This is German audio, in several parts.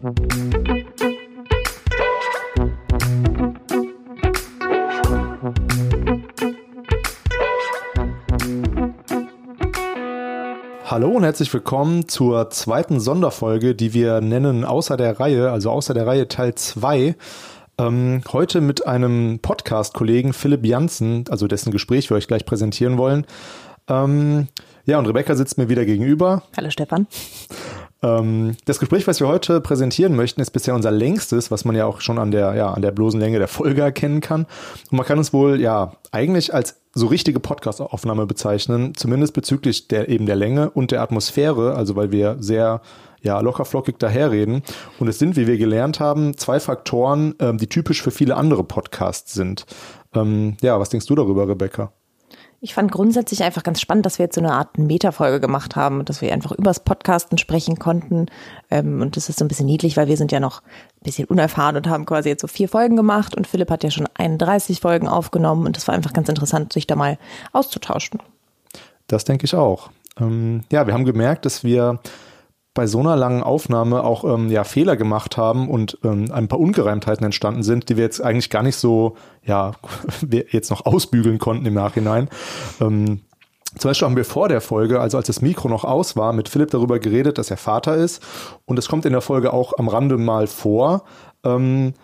Hallo und herzlich willkommen zur zweiten Sonderfolge, die wir nennen Außer der Reihe, also Außer der Reihe Teil 2. Ähm, heute mit einem Podcast-Kollegen Philipp Janssen, also dessen Gespräch wir euch gleich präsentieren wollen. Ähm, ja, und Rebecca sitzt mir wieder gegenüber. Hallo Stefan. Ähm, das Gespräch, was wir heute präsentieren möchten, ist bisher unser längstes, was man ja auch schon an der, ja, an der bloßen Länge der Folge erkennen kann. Und man kann uns wohl, ja, eigentlich als so richtige Podcast-Aufnahme bezeichnen, zumindest bezüglich der, eben der Länge und der Atmosphäre, also weil wir sehr ja, lockerflockig daherreden. Und es sind, wie wir gelernt haben, zwei Faktoren, ähm, die typisch für viele andere Podcasts sind. Ähm, ja, was denkst du darüber, Rebecca? Ich fand grundsätzlich einfach ganz spannend, dass wir jetzt so eine Art Metafolge gemacht haben dass wir einfach übers Podcasten sprechen konnten. Ähm, und das ist so ein bisschen niedlich, weil wir sind ja noch ein bisschen unerfahren und haben quasi jetzt so vier Folgen gemacht und Philipp hat ja schon 31 Folgen aufgenommen und das war einfach ganz interessant, sich da mal auszutauschen. Das denke ich auch. Ähm, ja, wir haben gemerkt, dass wir bei so einer langen Aufnahme auch ähm, ja, Fehler gemacht haben und ähm, ein paar Ungereimtheiten entstanden sind, die wir jetzt eigentlich gar nicht so, ja, jetzt noch ausbügeln konnten im Nachhinein. Ähm, zum Beispiel haben wir vor der Folge, also als das Mikro noch aus war, mit Philipp darüber geredet, dass er Vater ist. Und es kommt in der Folge auch am Rande mal vor. Ähm,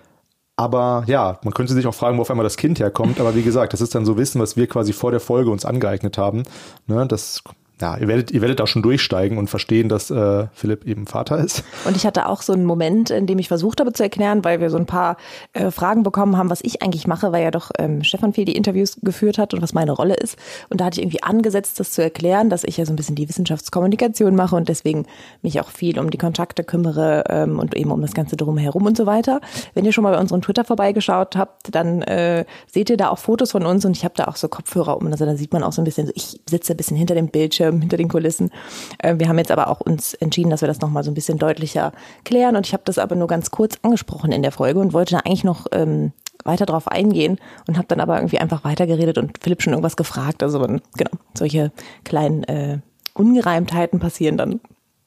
aber ja, man könnte sich auch fragen, wo auf einmal das Kind herkommt. Aber wie gesagt, das ist dann so Wissen, was wir quasi vor der Folge uns angeeignet haben. Ne, das ja, ihr werdet, ihr werdet auch schon durchsteigen und verstehen, dass äh, Philipp eben Vater ist. Und ich hatte auch so einen Moment, in dem ich versucht habe zu erklären, weil wir so ein paar äh, Fragen bekommen haben, was ich eigentlich mache, weil ja doch ähm, Stefan viel die Interviews geführt hat und was meine Rolle ist. Und da hatte ich irgendwie angesetzt, das zu erklären, dass ich ja so ein bisschen die Wissenschaftskommunikation mache und deswegen mich auch viel um die Kontakte kümmere ähm, und eben um das Ganze drumherum und so weiter. Wenn ihr schon mal bei unserem Twitter vorbeigeschaut habt, dann äh, seht ihr da auch Fotos von uns und ich habe da auch so Kopfhörer um. Also da sieht man auch so ein bisschen, ich sitze ein bisschen hinter dem Bildschirm Bildschirm, hinter den Kulissen. Äh, wir haben jetzt aber auch uns entschieden, dass wir das nochmal so ein bisschen deutlicher klären. Und ich habe das aber nur ganz kurz angesprochen in der Folge und wollte da eigentlich noch ähm, weiter drauf eingehen und habe dann aber irgendwie einfach weitergeredet und Philipp schon irgendwas gefragt. Also genau, solche kleinen äh, Ungereimtheiten passieren dann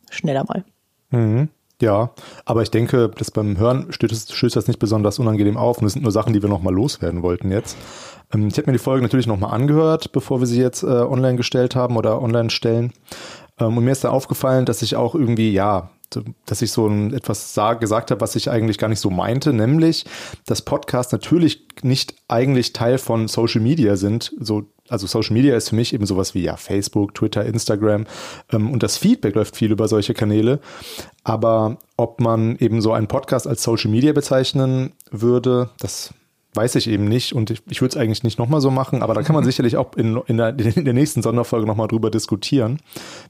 schneller mal. Mhm. Ja, aber ich denke, das beim Hören stößt, stößt das nicht besonders unangenehm auf und es sind nur Sachen, die wir nochmal loswerden wollten jetzt. Ähm, ich habe mir die Folge natürlich nochmal angehört, bevor wir sie jetzt äh, online gestellt haben oder online stellen. Ähm, und mir ist da aufgefallen, dass ich auch irgendwie, ja, dass ich so ein, etwas sag, gesagt habe, was ich eigentlich gar nicht so meinte, nämlich, dass Podcasts natürlich nicht eigentlich Teil von Social Media sind. So, also Social Media ist für mich eben sowas wie ja Facebook, Twitter, Instagram ähm, und das Feedback läuft viel über solche Kanäle. Aber ob man eben so einen Podcast als Social Media bezeichnen würde, das weiß ich eben nicht und ich, ich würde es eigentlich nicht nochmal so machen, aber da kann man mhm. sicherlich auch in, in, der, in der nächsten Sonderfolge nochmal drüber diskutieren.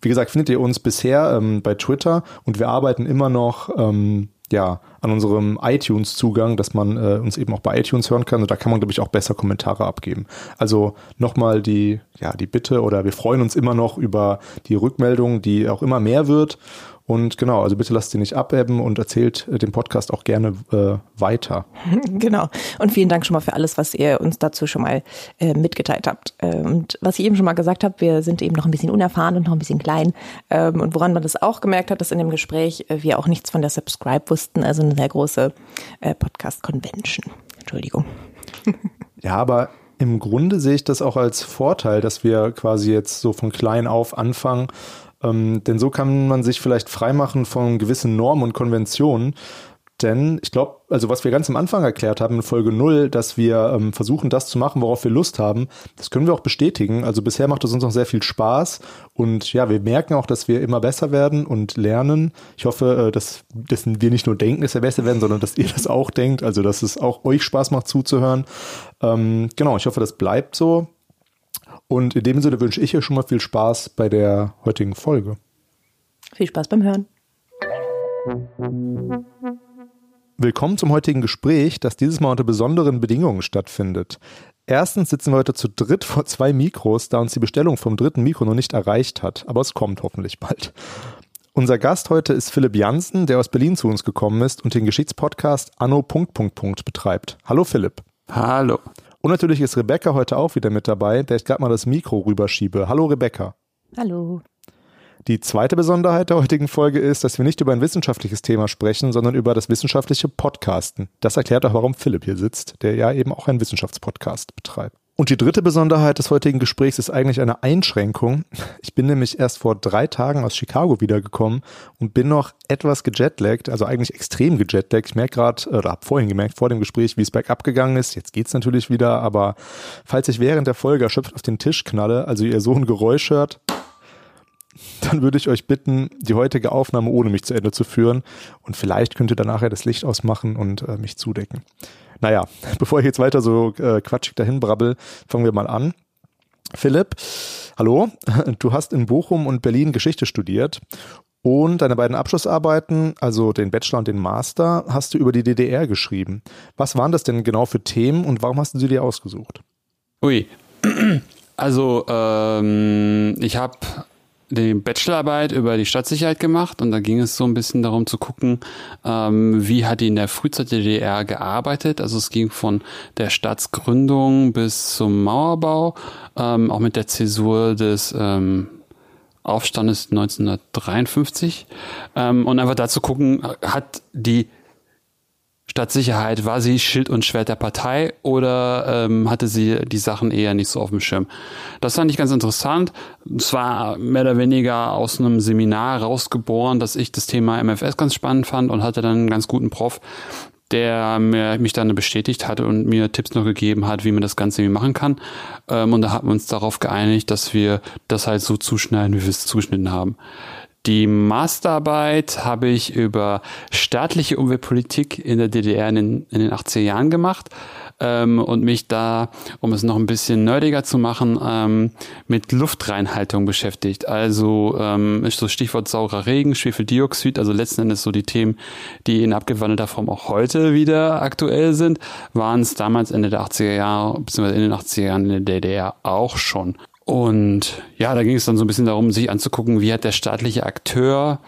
Wie gesagt, findet ihr uns bisher ähm, bei Twitter und wir arbeiten immer noch ähm, ja, an unserem iTunes-Zugang, dass man äh, uns eben auch bei iTunes hören kann. Und da kann man, glaube ich, auch besser Kommentare abgeben. Also nochmal die, ja, die Bitte oder wir freuen uns immer noch über die Rückmeldung, die auch immer mehr wird. Und genau, also bitte lasst sie nicht abebben und erzählt äh, den Podcast auch gerne äh, weiter. Genau. Und vielen Dank schon mal für alles, was ihr uns dazu schon mal äh, mitgeteilt habt. Äh, und was ich eben schon mal gesagt habe, wir sind eben noch ein bisschen unerfahren und noch ein bisschen klein. Ähm, und woran man das auch gemerkt hat, dass in dem Gespräch äh, wir auch nichts von der Subscribe wussten, also eine sehr große äh, Podcast-Convention. Entschuldigung. Ja, aber im Grunde sehe ich das auch als Vorteil, dass wir quasi jetzt so von klein auf anfangen ähm, denn so kann man sich vielleicht freimachen von gewissen Normen und Konventionen. Denn ich glaube, also was wir ganz am Anfang erklärt haben in Folge 0, dass wir ähm, versuchen, das zu machen, worauf wir Lust haben, das können wir auch bestätigen. Also bisher macht es uns noch sehr viel Spaß und ja, wir merken auch, dass wir immer besser werden und lernen. Ich hoffe, äh, dass, dass wir nicht nur denken, dass wir besser werden, sondern dass ihr das auch denkt, also dass es auch euch Spaß macht zuzuhören. Ähm, genau, ich hoffe, das bleibt so. Und in dem Sinne wünsche ich euch schon mal viel Spaß bei der heutigen Folge. Viel Spaß beim Hören. Willkommen zum heutigen Gespräch, das dieses Mal unter besonderen Bedingungen stattfindet. Erstens sitzen wir heute zu dritt vor zwei Mikros, da uns die Bestellung vom dritten Mikro noch nicht erreicht hat, aber es kommt hoffentlich bald. Unser Gast heute ist Philipp Jansen, der aus Berlin zu uns gekommen ist und den Geschichtspodcast Anno. betreibt. Hallo Philipp. Hallo. Und natürlich ist Rebecca heute auch wieder mit dabei, der ich gerade mal das Mikro rüberschiebe. Hallo Rebecca. Hallo. Die zweite Besonderheit der heutigen Folge ist, dass wir nicht über ein wissenschaftliches Thema sprechen, sondern über das wissenschaftliche Podcasten. Das erklärt auch, warum Philipp hier sitzt, der ja eben auch einen Wissenschaftspodcast betreibt. Und die dritte Besonderheit des heutigen Gesprächs ist eigentlich eine Einschränkung. Ich bin nämlich erst vor drei Tagen aus Chicago wiedergekommen und bin noch etwas gejetlaggt, also eigentlich extrem gejetlaggt. Ich merke gerade, oder habe vorhin gemerkt, vor dem Gespräch, wie es bergab gegangen ist. Jetzt geht's natürlich wieder, aber falls ich während der Folge erschöpft auf den Tisch knalle, also ihr so ein Geräusch hört, dann würde ich euch bitten, die heutige Aufnahme ohne mich zu Ende zu führen. Und vielleicht könnt ihr dann nachher das Licht ausmachen und äh, mich zudecken. Naja, bevor ich jetzt weiter so äh, quatschig dahin brabbel, fangen wir mal an. Philipp, hallo, du hast in Bochum und Berlin Geschichte studiert und deine beiden Abschlussarbeiten, also den Bachelor und den Master, hast du über die DDR geschrieben. Was waren das denn genau für Themen und warum hast du sie dir ausgesucht? Ui, also ähm, ich habe die Bachelorarbeit über die Stadtsicherheit gemacht und da ging es so ein bisschen darum zu gucken, ähm, wie hat die in der Frühzeit der DDR gearbeitet. Also es ging von der Staatsgründung bis zum Mauerbau, ähm, auch mit der Zäsur des ähm, Aufstandes 1953 ähm, und einfach dazu gucken, hat die Stadtsicherheit, war sie Schild und Schwert der Partei oder ähm, hatte sie die Sachen eher nicht so auf dem Schirm? Das fand ich ganz interessant. Es war mehr oder weniger aus einem Seminar rausgeboren, dass ich das Thema MFS ganz spannend fand und hatte dann einen ganz guten Prof, der mir, mich dann bestätigt hatte und mir Tipps noch gegeben hat, wie man das Ganze machen kann. Ähm, und da haben wir uns darauf geeinigt, dass wir das halt so zuschneiden, wie wir es zugeschnitten haben. Die Masterarbeit habe ich über staatliche Umweltpolitik in der DDR in den, in den 80er Jahren gemacht ähm, und mich da, um es noch ein bisschen nerdiger zu machen, ähm, mit Luftreinhaltung beschäftigt. Also ähm, ist so Stichwort saurer Regen, Schwefeldioxid, also letzten Endes so die Themen, die in abgewandelter Form auch heute wieder aktuell sind, waren es damals Ende der 80er Jahre, beziehungsweise in den 80er Jahren in der DDR auch schon. Und ja, da ging es dann so ein bisschen darum, sich anzugucken, wie hat der staatliche Akteur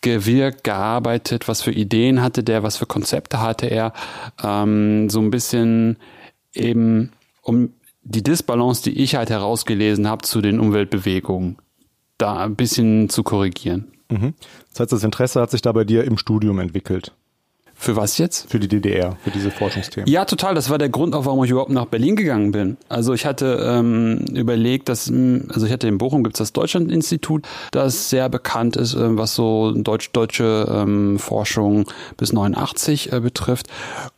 gewirkt, gearbeitet, was für Ideen hatte der, was für Konzepte hatte er, ähm, so ein bisschen eben um die Disbalance, die ich halt herausgelesen habe zu den Umweltbewegungen, da ein bisschen zu korrigieren. Mhm. Das heißt, das Interesse hat sich da bei dir im Studium entwickelt. Für was jetzt? Für die DDR, für diese Forschungsthemen. Ja, total. Das war der Grund, auch warum ich überhaupt nach Berlin gegangen bin. Also ich hatte ähm, überlegt, dass, hm, also ich hatte in Bochum gibt's das Deutschlandinstitut, das sehr bekannt ist, äh, was so deutsch, deutsche ähm, Forschung bis 89 äh, betrifft.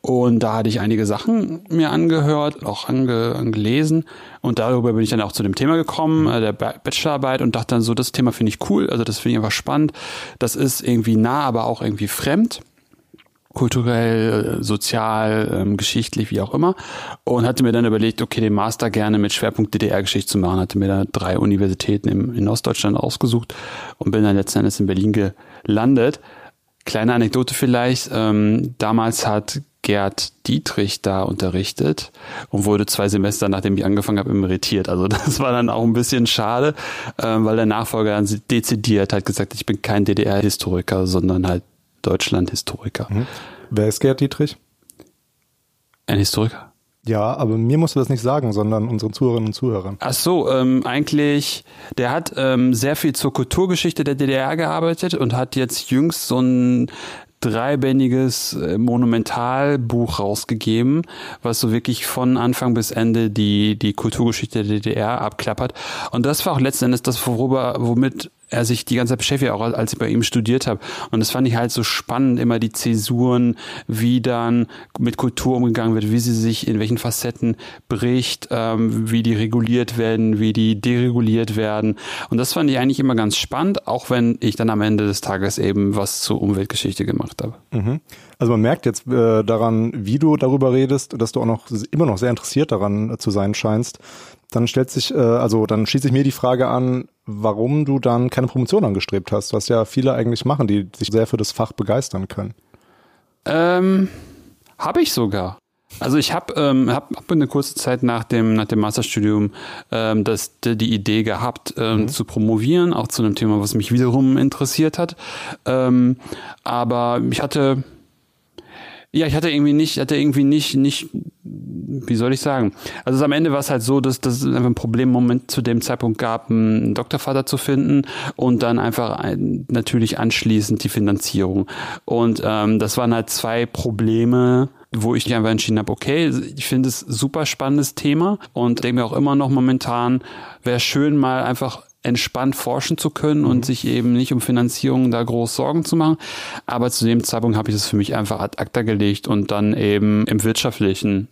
Und da hatte ich einige Sachen mir angehört, auch ange, angelesen. Und darüber bin ich dann auch zu dem Thema gekommen, äh, der Bachelorarbeit, und dachte dann so, das Thema finde ich cool, also das finde ich einfach spannend. Das ist irgendwie nah, aber auch irgendwie fremd kulturell, sozial, ähm, geschichtlich, wie auch immer. Und hatte mir dann überlegt, okay, den Master gerne mit Schwerpunkt DDR-Geschichte zu machen. Hatte mir da drei Universitäten im, in Ostdeutschland ausgesucht und bin dann letzten Endes in Berlin gelandet. Kleine Anekdote vielleicht, ähm, damals hat Gerd Dietrich da unterrichtet und wurde zwei Semester, nachdem ich angefangen habe, emeritiert. Also das war dann auch ein bisschen schade, ähm, weil der Nachfolger dann dezidiert hat gesagt, ich bin kein DDR-Historiker, sondern halt Deutschland-Historiker. Mhm. Wer ist Gerd Dietrich? Ein Historiker. Ja, aber mir musst du das nicht sagen, sondern unseren Zuhörerinnen und Zuhörern. Ach so, ähm, eigentlich, der hat ähm, sehr viel zur Kulturgeschichte der DDR gearbeitet und hat jetzt jüngst so ein dreibändiges äh, Monumentalbuch rausgegeben, was so wirklich von Anfang bis Ende die, die Kulturgeschichte der DDR abklappert. Und das war auch letzten Endes das, worüber, womit er sich die ganze Zeit beschäftigt, auch als ich bei ihm studiert habe. Und das fand ich halt so spannend, immer die Zäsuren, wie dann mit Kultur umgegangen wird, wie sie sich in welchen Facetten bricht, ähm, wie die reguliert werden, wie die dereguliert werden. Und das fand ich eigentlich immer ganz spannend, auch wenn ich dann am Ende des Tages eben was zur Umweltgeschichte gemacht habe. Mhm. Also man merkt jetzt äh, daran, wie du darüber redest, dass du auch noch immer noch sehr interessiert daran zu sein scheinst. Dann stellt sich, äh, also dann schließt sich mir die Frage an, warum du dann keine Promotion angestrebt hast, was ja viele eigentlich machen, die sich sehr für das Fach begeistern können. Ähm, habe ich sogar. Also ich habe ähm, hab, hab eine kurze Zeit nach dem nach dem Masterstudium ähm, das, die Idee gehabt ähm, mhm. zu promovieren, auch zu einem Thema, was mich wiederum interessiert hat. Ähm, aber ich hatte ja, ich hatte irgendwie nicht, hatte irgendwie nicht, nicht wie soll ich sagen? Also am Ende war es halt so, dass, dass es einfach ein Problem Moment zu dem Zeitpunkt gab, einen Doktorvater zu finden und dann einfach ein, natürlich anschließend die Finanzierung. Und ähm, das waren halt zwei Probleme, wo ich einfach entschieden habe, okay, ich finde es super spannendes Thema und denke mir auch immer noch momentan, wäre schön mal einfach entspannt forschen zu können und mhm. sich eben nicht um Finanzierung da groß Sorgen zu machen. Aber zu dem Zeitpunkt habe ich das für mich einfach ad acta gelegt und dann eben im wirtschaftlichen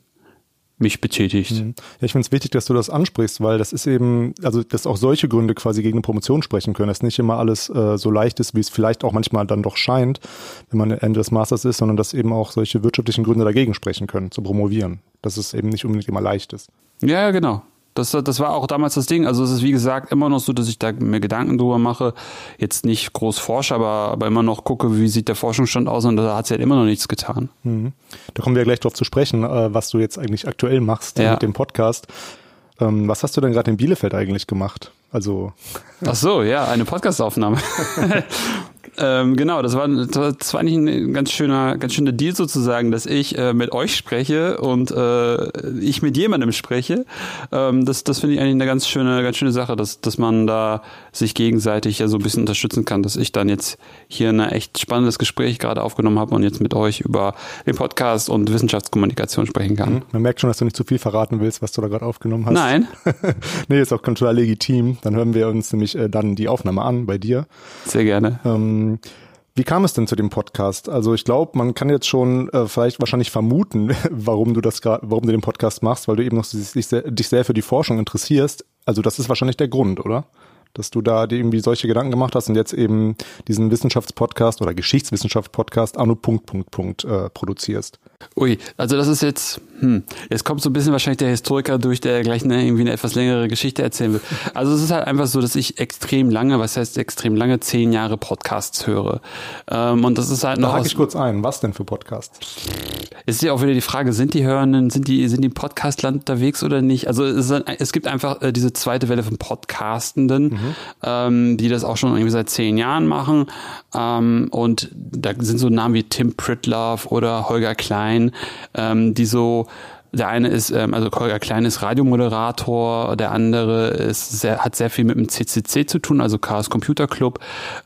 mich betätigt. Mhm. Ja, ich finde es wichtig, dass du das ansprichst, weil das ist eben, also dass auch solche Gründe quasi gegen eine Promotion sprechen können, dass nicht immer alles äh, so leicht ist, wie es vielleicht auch manchmal dann doch scheint, wenn man Ende des Masters ist, sondern dass eben auch solche wirtschaftlichen Gründe dagegen sprechen können, zu promovieren. Dass es eben nicht unbedingt immer leicht ist. Ja, genau. Das, das war auch damals das Ding. Also es ist wie gesagt immer noch so, dass ich da mir Gedanken drüber mache. Jetzt nicht groß forsche, aber, aber immer noch gucke, wie sieht der Forschungsstand aus und da hat sich halt immer noch nichts getan. Mhm. Da kommen wir ja gleich drauf zu sprechen, äh, was du jetzt eigentlich aktuell machst ja. mit dem Podcast. Ähm, was hast du denn gerade in Bielefeld eigentlich gemacht? Also. Ach so, ja, eine Podcastaufnahme. Ähm, genau, das war, das war eigentlich ein ganz schöner, ganz schöner Deal sozusagen, dass ich äh, mit euch spreche und äh, ich mit jemandem spreche. Ähm, das das finde ich eigentlich eine ganz schöne, ganz schöne Sache, dass, dass man da sich gegenseitig ja so ein bisschen unterstützen kann, dass ich dann jetzt hier ein echt spannendes Gespräch gerade aufgenommen habe und jetzt mit euch über den Podcast und Wissenschaftskommunikation sprechen kann. Mhm. Man merkt schon, dass du nicht zu viel verraten willst, was du da gerade aufgenommen hast. Nein. nee, ist auch total legitim. Dann hören wir uns nämlich äh, dann die Aufnahme an bei dir. Sehr gerne. Ähm, wie kam es denn zu dem Podcast? Also ich glaube, man kann jetzt schon äh, vielleicht wahrscheinlich vermuten, warum du das gerade, warum du den Podcast machst, weil du eben noch dich sehr, dich sehr für die Forschung interessierst. Also das ist wahrscheinlich der Grund, oder? dass du da dir irgendwie solche Gedanken gemacht hast und jetzt eben diesen Wissenschaftspodcast oder Geschichtswissenschaft-Podcast Anno Punkt Punkt Punkt äh, produzierst. Ui, also das ist jetzt, hm, jetzt kommt so ein bisschen wahrscheinlich der Historiker durch, der gleich eine, irgendwie eine etwas längere Geschichte erzählen will. Also es ist halt einfach so, dass ich extrem lange, was heißt extrem lange, zehn Jahre Podcasts höre. Ähm, und das ist halt noch. Da hake ich kurz ein, was denn für Podcasts? Ist ja auch wieder die Frage, sind die Hörenden, sind die, sind die im Podcastland unterwegs oder nicht? Also es, ist, es gibt einfach äh, diese zweite Welle von Podcastenden, mhm. ähm, die das auch schon irgendwie seit zehn Jahren machen. Ähm, und da sind so Namen wie Tim Pritlove oder Holger Klein, ähm, die so der eine ist, ähm, also Holger Klein ist Radiomoderator, der andere ist sehr, hat sehr viel mit dem CCC zu tun, also Chaos Computer Club.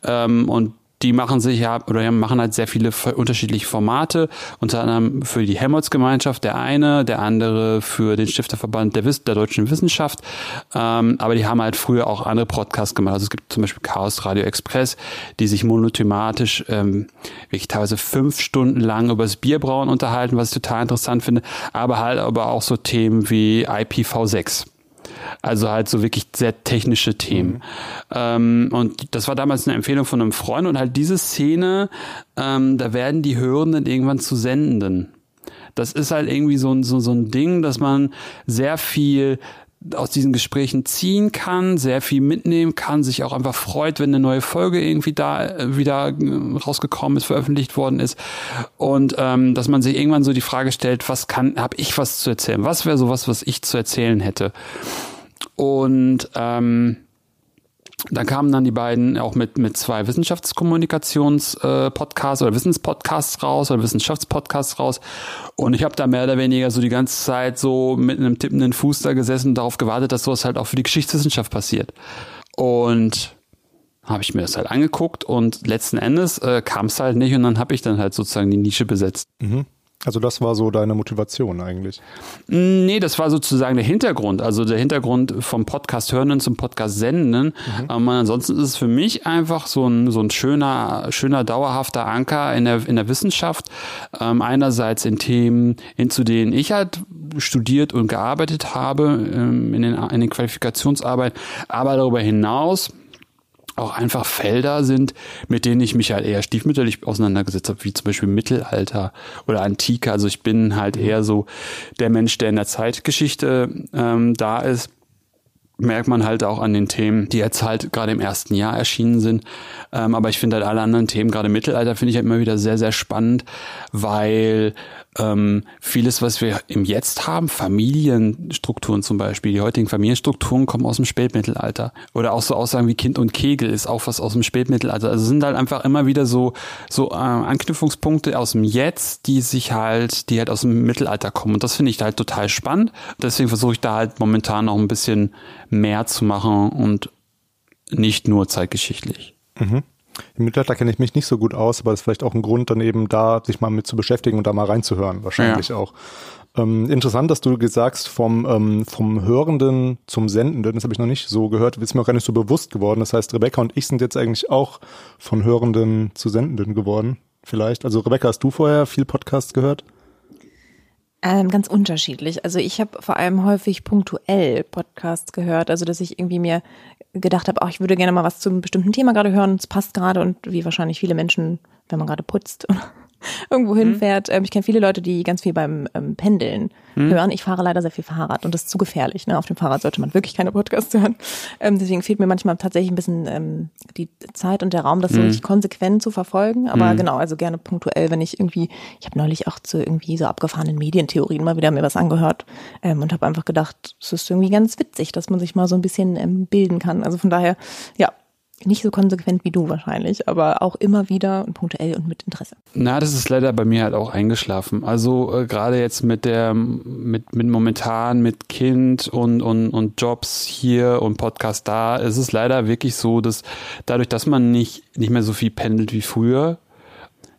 Ähm, und die machen sich ja oder machen halt sehr viele unterschiedliche Formate, unter anderem für die Helmholtz-Gemeinschaft der eine, der andere für den Stifterverband der, Wiss der deutschen Wissenschaft. Ähm, aber die haben halt früher auch andere Podcasts gemacht. Also es gibt zum Beispiel Chaos Radio Express, die sich monothematisch ähm, wirklich teilweise fünf Stunden lang über das Bierbrauen unterhalten, was ich total interessant finde. Aber halt aber auch so Themen wie IPv6. Also halt so wirklich sehr technische Themen. Mhm. Ähm, und das war damals eine Empfehlung von einem Freund und halt diese Szene, ähm, da werden die Hörenden irgendwann zu Sendenden. Das ist halt irgendwie so ein, so, so ein Ding, dass man sehr viel aus diesen Gesprächen ziehen kann, sehr viel mitnehmen kann, sich auch einfach freut, wenn eine neue Folge irgendwie da äh, wieder äh, rausgekommen ist, veröffentlicht worden ist und ähm, dass man sich irgendwann so die Frage stellt, was kann, habe ich was zu erzählen? Was wäre sowas, was ich zu erzählen hätte? Und ähm, dann kamen dann die beiden auch mit, mit zwei Wissenschaftskommunikations-Podcasts äh, oder Wissenspodcasts raus oder Wissenschaftspodcasts raus. Und ich habe da mehr oder weniger so die ganze Zeit so mit einem tippenden Fuß da gesessen und darauf gewartet, dass sowas halt auch für die Geschichtswissenschaft passiert. Und habe ich mir das halt angeguckt und letzten Endes äh, kam es halt nicht und dann habe ich dann halt sozusagen die Nische besetzt. Mhm. Also das war so deine Motivation eigentlich? Nee, das war sozusagen der Hintergrund. Also der Hintergrund vom Podcast Hörenden zum Podcast Sendenden. Mhm. Ähm, ansonsten ist es für mich einfach so ein, so ein schöner, schöner dauerhafter Anker in der, in der Wissenschaft. Ähm, einerseits in Themen, in zu denen ich halt studiert und gearbeitet habe, ähm, in, den, in den Qualifikationsarbeiten, aber darüber hinaus auch einfach Felder sind, mit denen ich mich halt eher stiefmütterlich auseinandergesetzt habe, wie zum Beispiel Mittelalter oder Antike. Also ich bin halt eher so der Mensch, der in der Zeitgeschichte ähm, da ist. merkt man halt auch an den Themen, die jetzt halt gerade im ersten Jahr erschienen sind. Ähm, aber ich finde halt alle anderen Themen, gerade Mittelalter, finde ich halt immer wieder sehr, sehr spannend, weil ähm, vieles, was wir im Jetzt haben, Familienstrukturen zum Beispiel, die heutigen Familienstrukturen kommen aus dem Spätmittelalter. Oder auch so Aussagen wie Kind und Kegel ist auch was aus dem Spätmittelalter. Also sind halt einfach immer wieder so, so äh, Anknüpfungspunkte aus dem Jetzt, die sich halt, die halt aus dem Mittelalter kommen. Und das finde ich halt total spannend. Deswegen versuche ich da halt momentan noch ein bisschen mehr zu machen und nicht nur zeitgeschichtlich. Mhm. Im Mittelalter kenne ich mich nicht so gut aus, aber das ist vielleicht auch ein Grund, dann eben da sich mal mit zu beschäftigen und da mal reinzuhören, wahrscheinlich ja. auch. Ähm, interessant, dass du gesagt vom, ähm, vom Hörenden zum Sendenden, das habe ich noch nicht so gehört, ist mir auch gar nicht so bewusst geworden. Das heißt, Rebecca und ich sind jetzt eigentlich auch von Hörenden zu Sendenden geworden, vielleicht. Also Rebecca, hast du vorher viel Podcast gehört? Ähm, ganz unterschiedlich. Also ich habe vor allem häufig punktuell Podcasts gehört, also dass ich irgendwie mir gedacht habe, ach, ich würde gerne mal was zu einem bestimmten Thema gerade hören, es passt gerade und wie wahrscheinlich viele Menschen, wenn man gerade putzt irgendwo hinfährt. Mhm. Ich kenne viele Leute, die ganz viel beim ähm, Pendeln mhm. hören. Ich fahre leider sehr viel Fahrrad und das ist zu gefährlich. Ne? Auf dem Fahrrad sollte man wirklich keine Podcasts hören. Ähm, deswegen fehlt mir manchmal tatsächlich ein bisschen ähm, die Zeit und der Raum, das mhm. so richtig konsequent zu verfolgen. Aber mhm. genau, also gerne punktuell, wenn ich irgendwie, ich habe neulich auch zu irgendwie so abgefahrenen Medientheorien mal wieder mir was angehört ähm, und habe einfach gedacht, es ist irgendwie ganz witzig, dass man sich mal so ein bisschen ähm, bilden kann. Also von daher, ja, nicht so konsequent wie du wahrscheinlich, aber auch immer wieder und punktuell und mit Interesse. Na, das ist leider bei mir halt auch eingeschlafen. Also äh, gerade jetzt mit der, mit, mit momentan, mit Kind und, und, und Jobs hier und Podcast da, ist es leider wirklich so, dass dadurch, dass man nicht, nicht mehr so viel pendelt wie früher,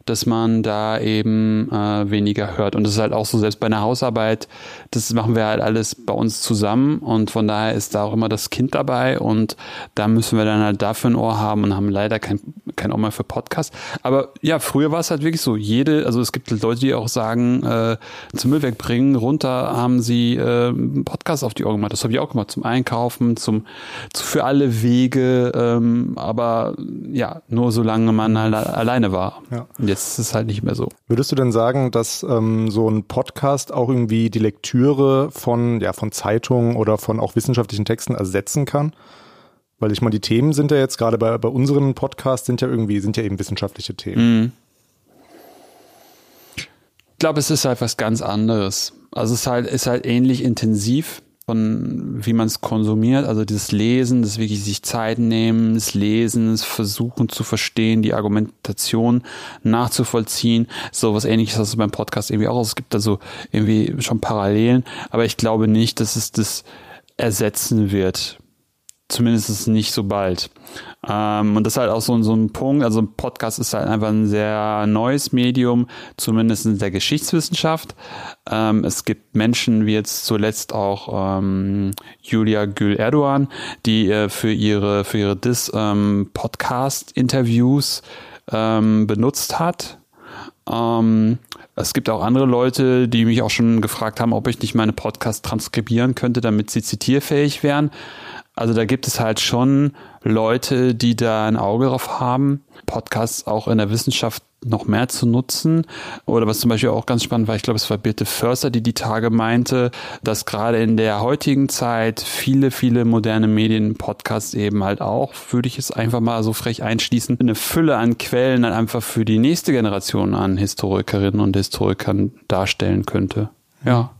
dass man da eben äh, weniger hört. Und das ist halt auch so, selbst bei einer Hausarbeit, das machen wir halt alles bei uns zusammen und von daher ist da auch immer das Kind dabei und da müssen wir dann halt dafür ein Ohr haben und haben leider kein, kein Ohr mehr für Podcast. Aber ja, früher war es halt wirklich so, jede, also es gibt Leute, die auch sagen, äh, zum Müll wegbringen, runter haben sie äh, Podcast auf die Ohren gemacht. Das habe ich auch gemacht, zum Einkaufen, zum, zu, für alle Wege, ähm, aber ja, nur solange man halt alleine war. Ja jetzt ist es halt nicht mehr so. Würdest du denn sagen, dass ähm, so ein Podcast auch irgendwie die Lektüre von, ja, von Zeitungen oder von auch wissenschaftlichen Texten ersetzen kann? Weil ich meine, die Themen sind ja jetzt gerade bei, bei unseren Podcasts sind ja irgendwie, sind ja eben wissenschaftliche Themen. Mhm. Ich glaube, es ist halt was ganz anderes. Also es ist halt, ist halt ähnlich intensiv von wie man es konsumiert, also dieses Lesen, das wirklich sich Zeit nehmen, das Lesen, das Versuchen zu verstehen, die Argumentation nachzuvollziehen, so was ähnliches hast du beim Podcast irgendwie auch. Es gibt da so irgendwie schon Parallelen, aber ich glaube nicht, dass es das ersetzen wird. Zumindest nicht so bald. Ähm, und das ist halt auch so, so ein Punkt. Also ein Podcast ist halt einfach ein sehr neues Medium, zumindest in der Geschichtswissenschaft. Ähm, es gibt Menschen, wie jetzt zuletzt auch ähm, Julia Gül Erdogan, die äh, für ihre, für ihre Dis ähm, Podcast-Interviews ähm, benutzt hat. Ähm, es gibt auch andere Leute, die mich auch schon gefragt haben, ob ich nicht meine Podcasts transkribieren könnte, damit sie zitierfähig wären. Also da gibt es halt schon Leute, die da ein Auge drauf haben, Podcasts auch in der Wissenschaft noch mehr zu nutzen. Oder was zum Beispiel auch ganz spannend war, ich glaube, es war Birte Förster, die die Tage meinte, dass gerade in der heutigen Zeit viele, viele moderne Medien, Podcasts eben halt auch, würde ich es einfach mal so frech einschließen, eine Fülle an Quellen dann einfach für die nächste Generation an Historikerinnen und Historikern darstellen könnte. Ja.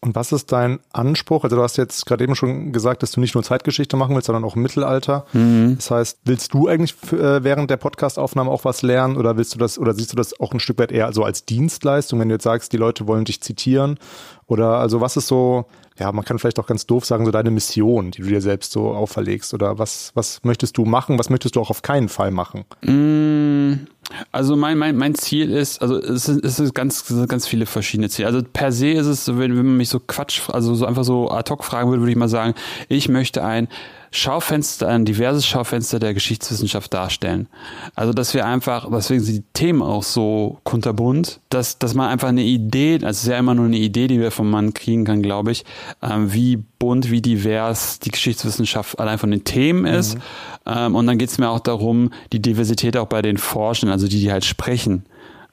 Und was ist dein Anspruch? Also du hast jetzt gerade eben schon gesagt, dass du nicht nur Zeitgeschichte machen willst, sondern auch Mittelalter. Mhm. Das heißt, willst du eigentlich äh, während der Podcastaufnahme auch was lernen oder willst du das oder siehst du das auch ein Stück weit eher so als Dienstleistung, wenn du jetzt sagst, die Leute wollen dich zitieren? Oder also was ist so, ja, man kann vielleicht auch ganz doof sagen, so deine Mission, die du dir selbst so auferlegst? Oder was, was möchtest du machen? Was möchtest du auch auf keinen Fall machen? Mm, also mein, mein, mein Ziel ist, also es ist, es ist ganz, ganz viele verschiedene Ziele. Also per se ist es, wenn, wenn man mich so Quatsch, also so einfach so ad hoc fragen würde, würde ich mal sagen, ich möchte ein Schaufenster, ein diverses Schaufenster der Geschichtswissenschaft darstellen. Also, dass wir einfach, deswegen sind die Themen auch so kunterbunt, dass, dass man einfach eine Idee, also es ist ja immer nur eine Idee, die wir vom Mann kriegen kann, glaube ich, ähm, wie bunt, wie divers die Geschichtswissenschaft allein von den Themen ist. Mhm. Ähm, und dann geht es mir auch darum, die Diversität auch bei den Forschenden, also die, die halt sprechen,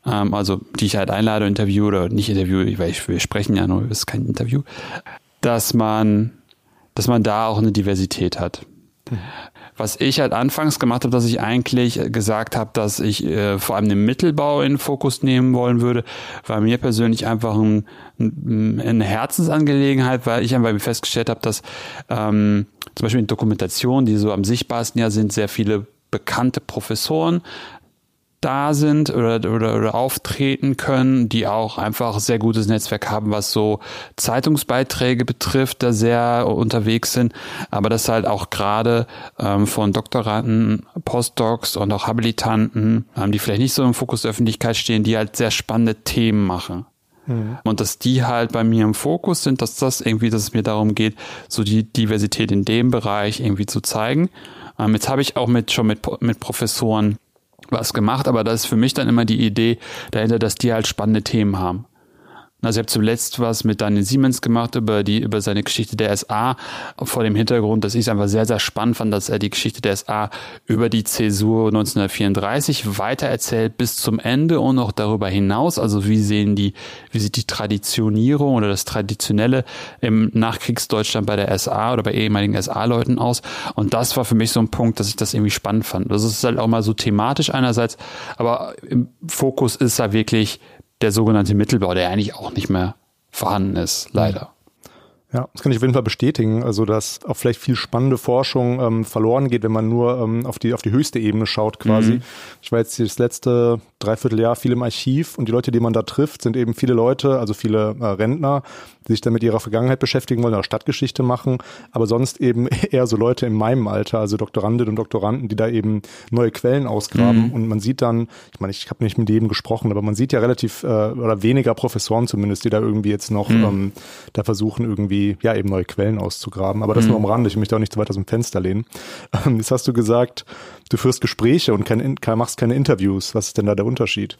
ähm, also die ich halt einlade, interviewe oder nicht interviewe, weil ich, wir sprechen ja nur, es ist kein Interview, dass man dass man da auch eine Diversität hat. Was ich halt anfangs gemacht habe, dass ich eigentlich gesagt habe, dass ich äh, vor allem den Mittelbau in den Fokus nehmen wollen würde, war mir persönlich einfach ein, ein, eine Herzensangelegenheit, weil ich einfach festgestellt habe, dass ähm, zum Beispiel in Dokumentationen, die so am sichtbarsten ja sind, sehr viele bekannte Professoren da sind oder, oder, oder auftreten können, die auch einfach sehr gutes Netzwerk haben, was so Zeitungsbeiträge betrifft, da sehr unterwegs sind, aber das halt auch gerade ähm, von Doktoranden, Postdocs und auch Habilitanten, ähm, die vielleicht nicht so im Fokus der Öffentlichkeit stehen, die halt sehr spannende Themen machen. Mhm. Und dass die halt bei mir im Fokus sind, dass das irgendwie, dass es mir darum geht, so die Diversität in dem Bereich irgendwie zu zeigen. Ähm, jetzt habe ich auch mit schon mit, mit Professoren was gemacht, aber das ist für mich dann immer die Idee dahinter, dass die halt spannende Themen haben. Also ich habe zuletzt was mit Daniel Siemens gemacht über die über seine Geschichte der SA vor dem Hintergrund, dass ich es einfach sehr sehr spannend fand, dass er die Geschichte der SA über die Zäsur 1934 weitererzählt bis zum Ende und noch darüber hinaus. Also wie sehen die wie sieht die Traditionierung oder das traditionelle im Nachkriegsdeutschland bei der SA oder bei ehemaligen SA-Leuten aus? Und das war für mich so ein Punkt, dass ich das irgendwie spannend fand. Das ist halt auch mal so thematisch einerseits, aber im Fokus ist da wirklich der sogenannte Mittelbau, der eigentlich auch nicht mehr vorhanden ist, leider. Ja, das kann ich auf jeden Fall bestätigen. Also, dass auch vielleicht viel spannende Forschung ähm, verloren geht, wenn man nur ähm, auf, die, auf die höchste Ebene schaut, quasi. Mhm. Ich war jetzt das letzte Dreivierteljahr viel im Archiv und die Leute, die man da trifft, sind eben viele Leute, also viele äh, Rentner, die sich dann mit ihrer Vergangenheit beschäftigen wollen oder Stadtgeschichte machen, aber sonst eben eher so Leute in meinem Alter, also Doktorandinnen und Doktoranden, die da eben neue Quellen ausgraben. Mhm. Und man sieht dann, ich meine, ich habe nicht mit jedem gesprochen, aber man sieht ja relativ äh, oder weniger Professoren zumindest, die da irgendwie jetzt noch mhm. ähm, da versuchen, irgendwie ja eben neue Quellen auszugraben. Aber das mhm. nur am Rande, ich möchte auch nicht zu weit aus dem Fenster lehnen. Ähm, jetzt hast du gesagt, du führst Gespräche und kein, machst keine Interviews. Was ist denn da der Unterschied?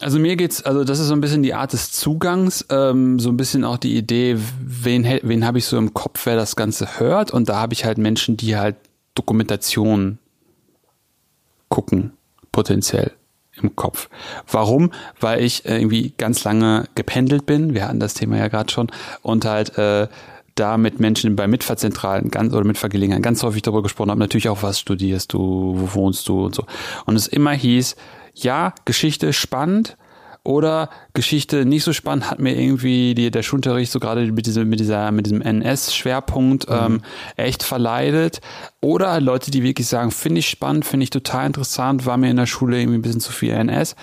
Also mir geht's, also das ist so ein bisschen die Art des Zugangs, ähm, so ein bisschen auch die Idee, wen, wen habe ich so im Kopf, wer das Ganze hört. Und da habe ich halt Menschen, die halt Dokumentation gucken, potenziell im Kopf. Warum? Weil ich irgendwie ganz lange gependelt bin. Wir hatten das Thema ja gerade schon und halt äh, da mit Menschen bei Mitfahrzentralen ganz oder Mitfahrgelegenheiten ganz häufig darüber gesprochen habe. Natürlich auch, was studierst du, wo wohnst du und so. Und es immer hieß, ja, Geschichte spannend oder Geschichte nicht so spannend, hat mir irgendwie die, der Schulunterricht so gerade mit diesem, mit dieser, mit diesem NS-Schwerpunkt mhm. ähm, echt verleidet. Oder Leute, die wirklich sagen, finde ich spannend, finde ich total interessant, war mir in der Schule irgendwie ein bisschen zu viel NS.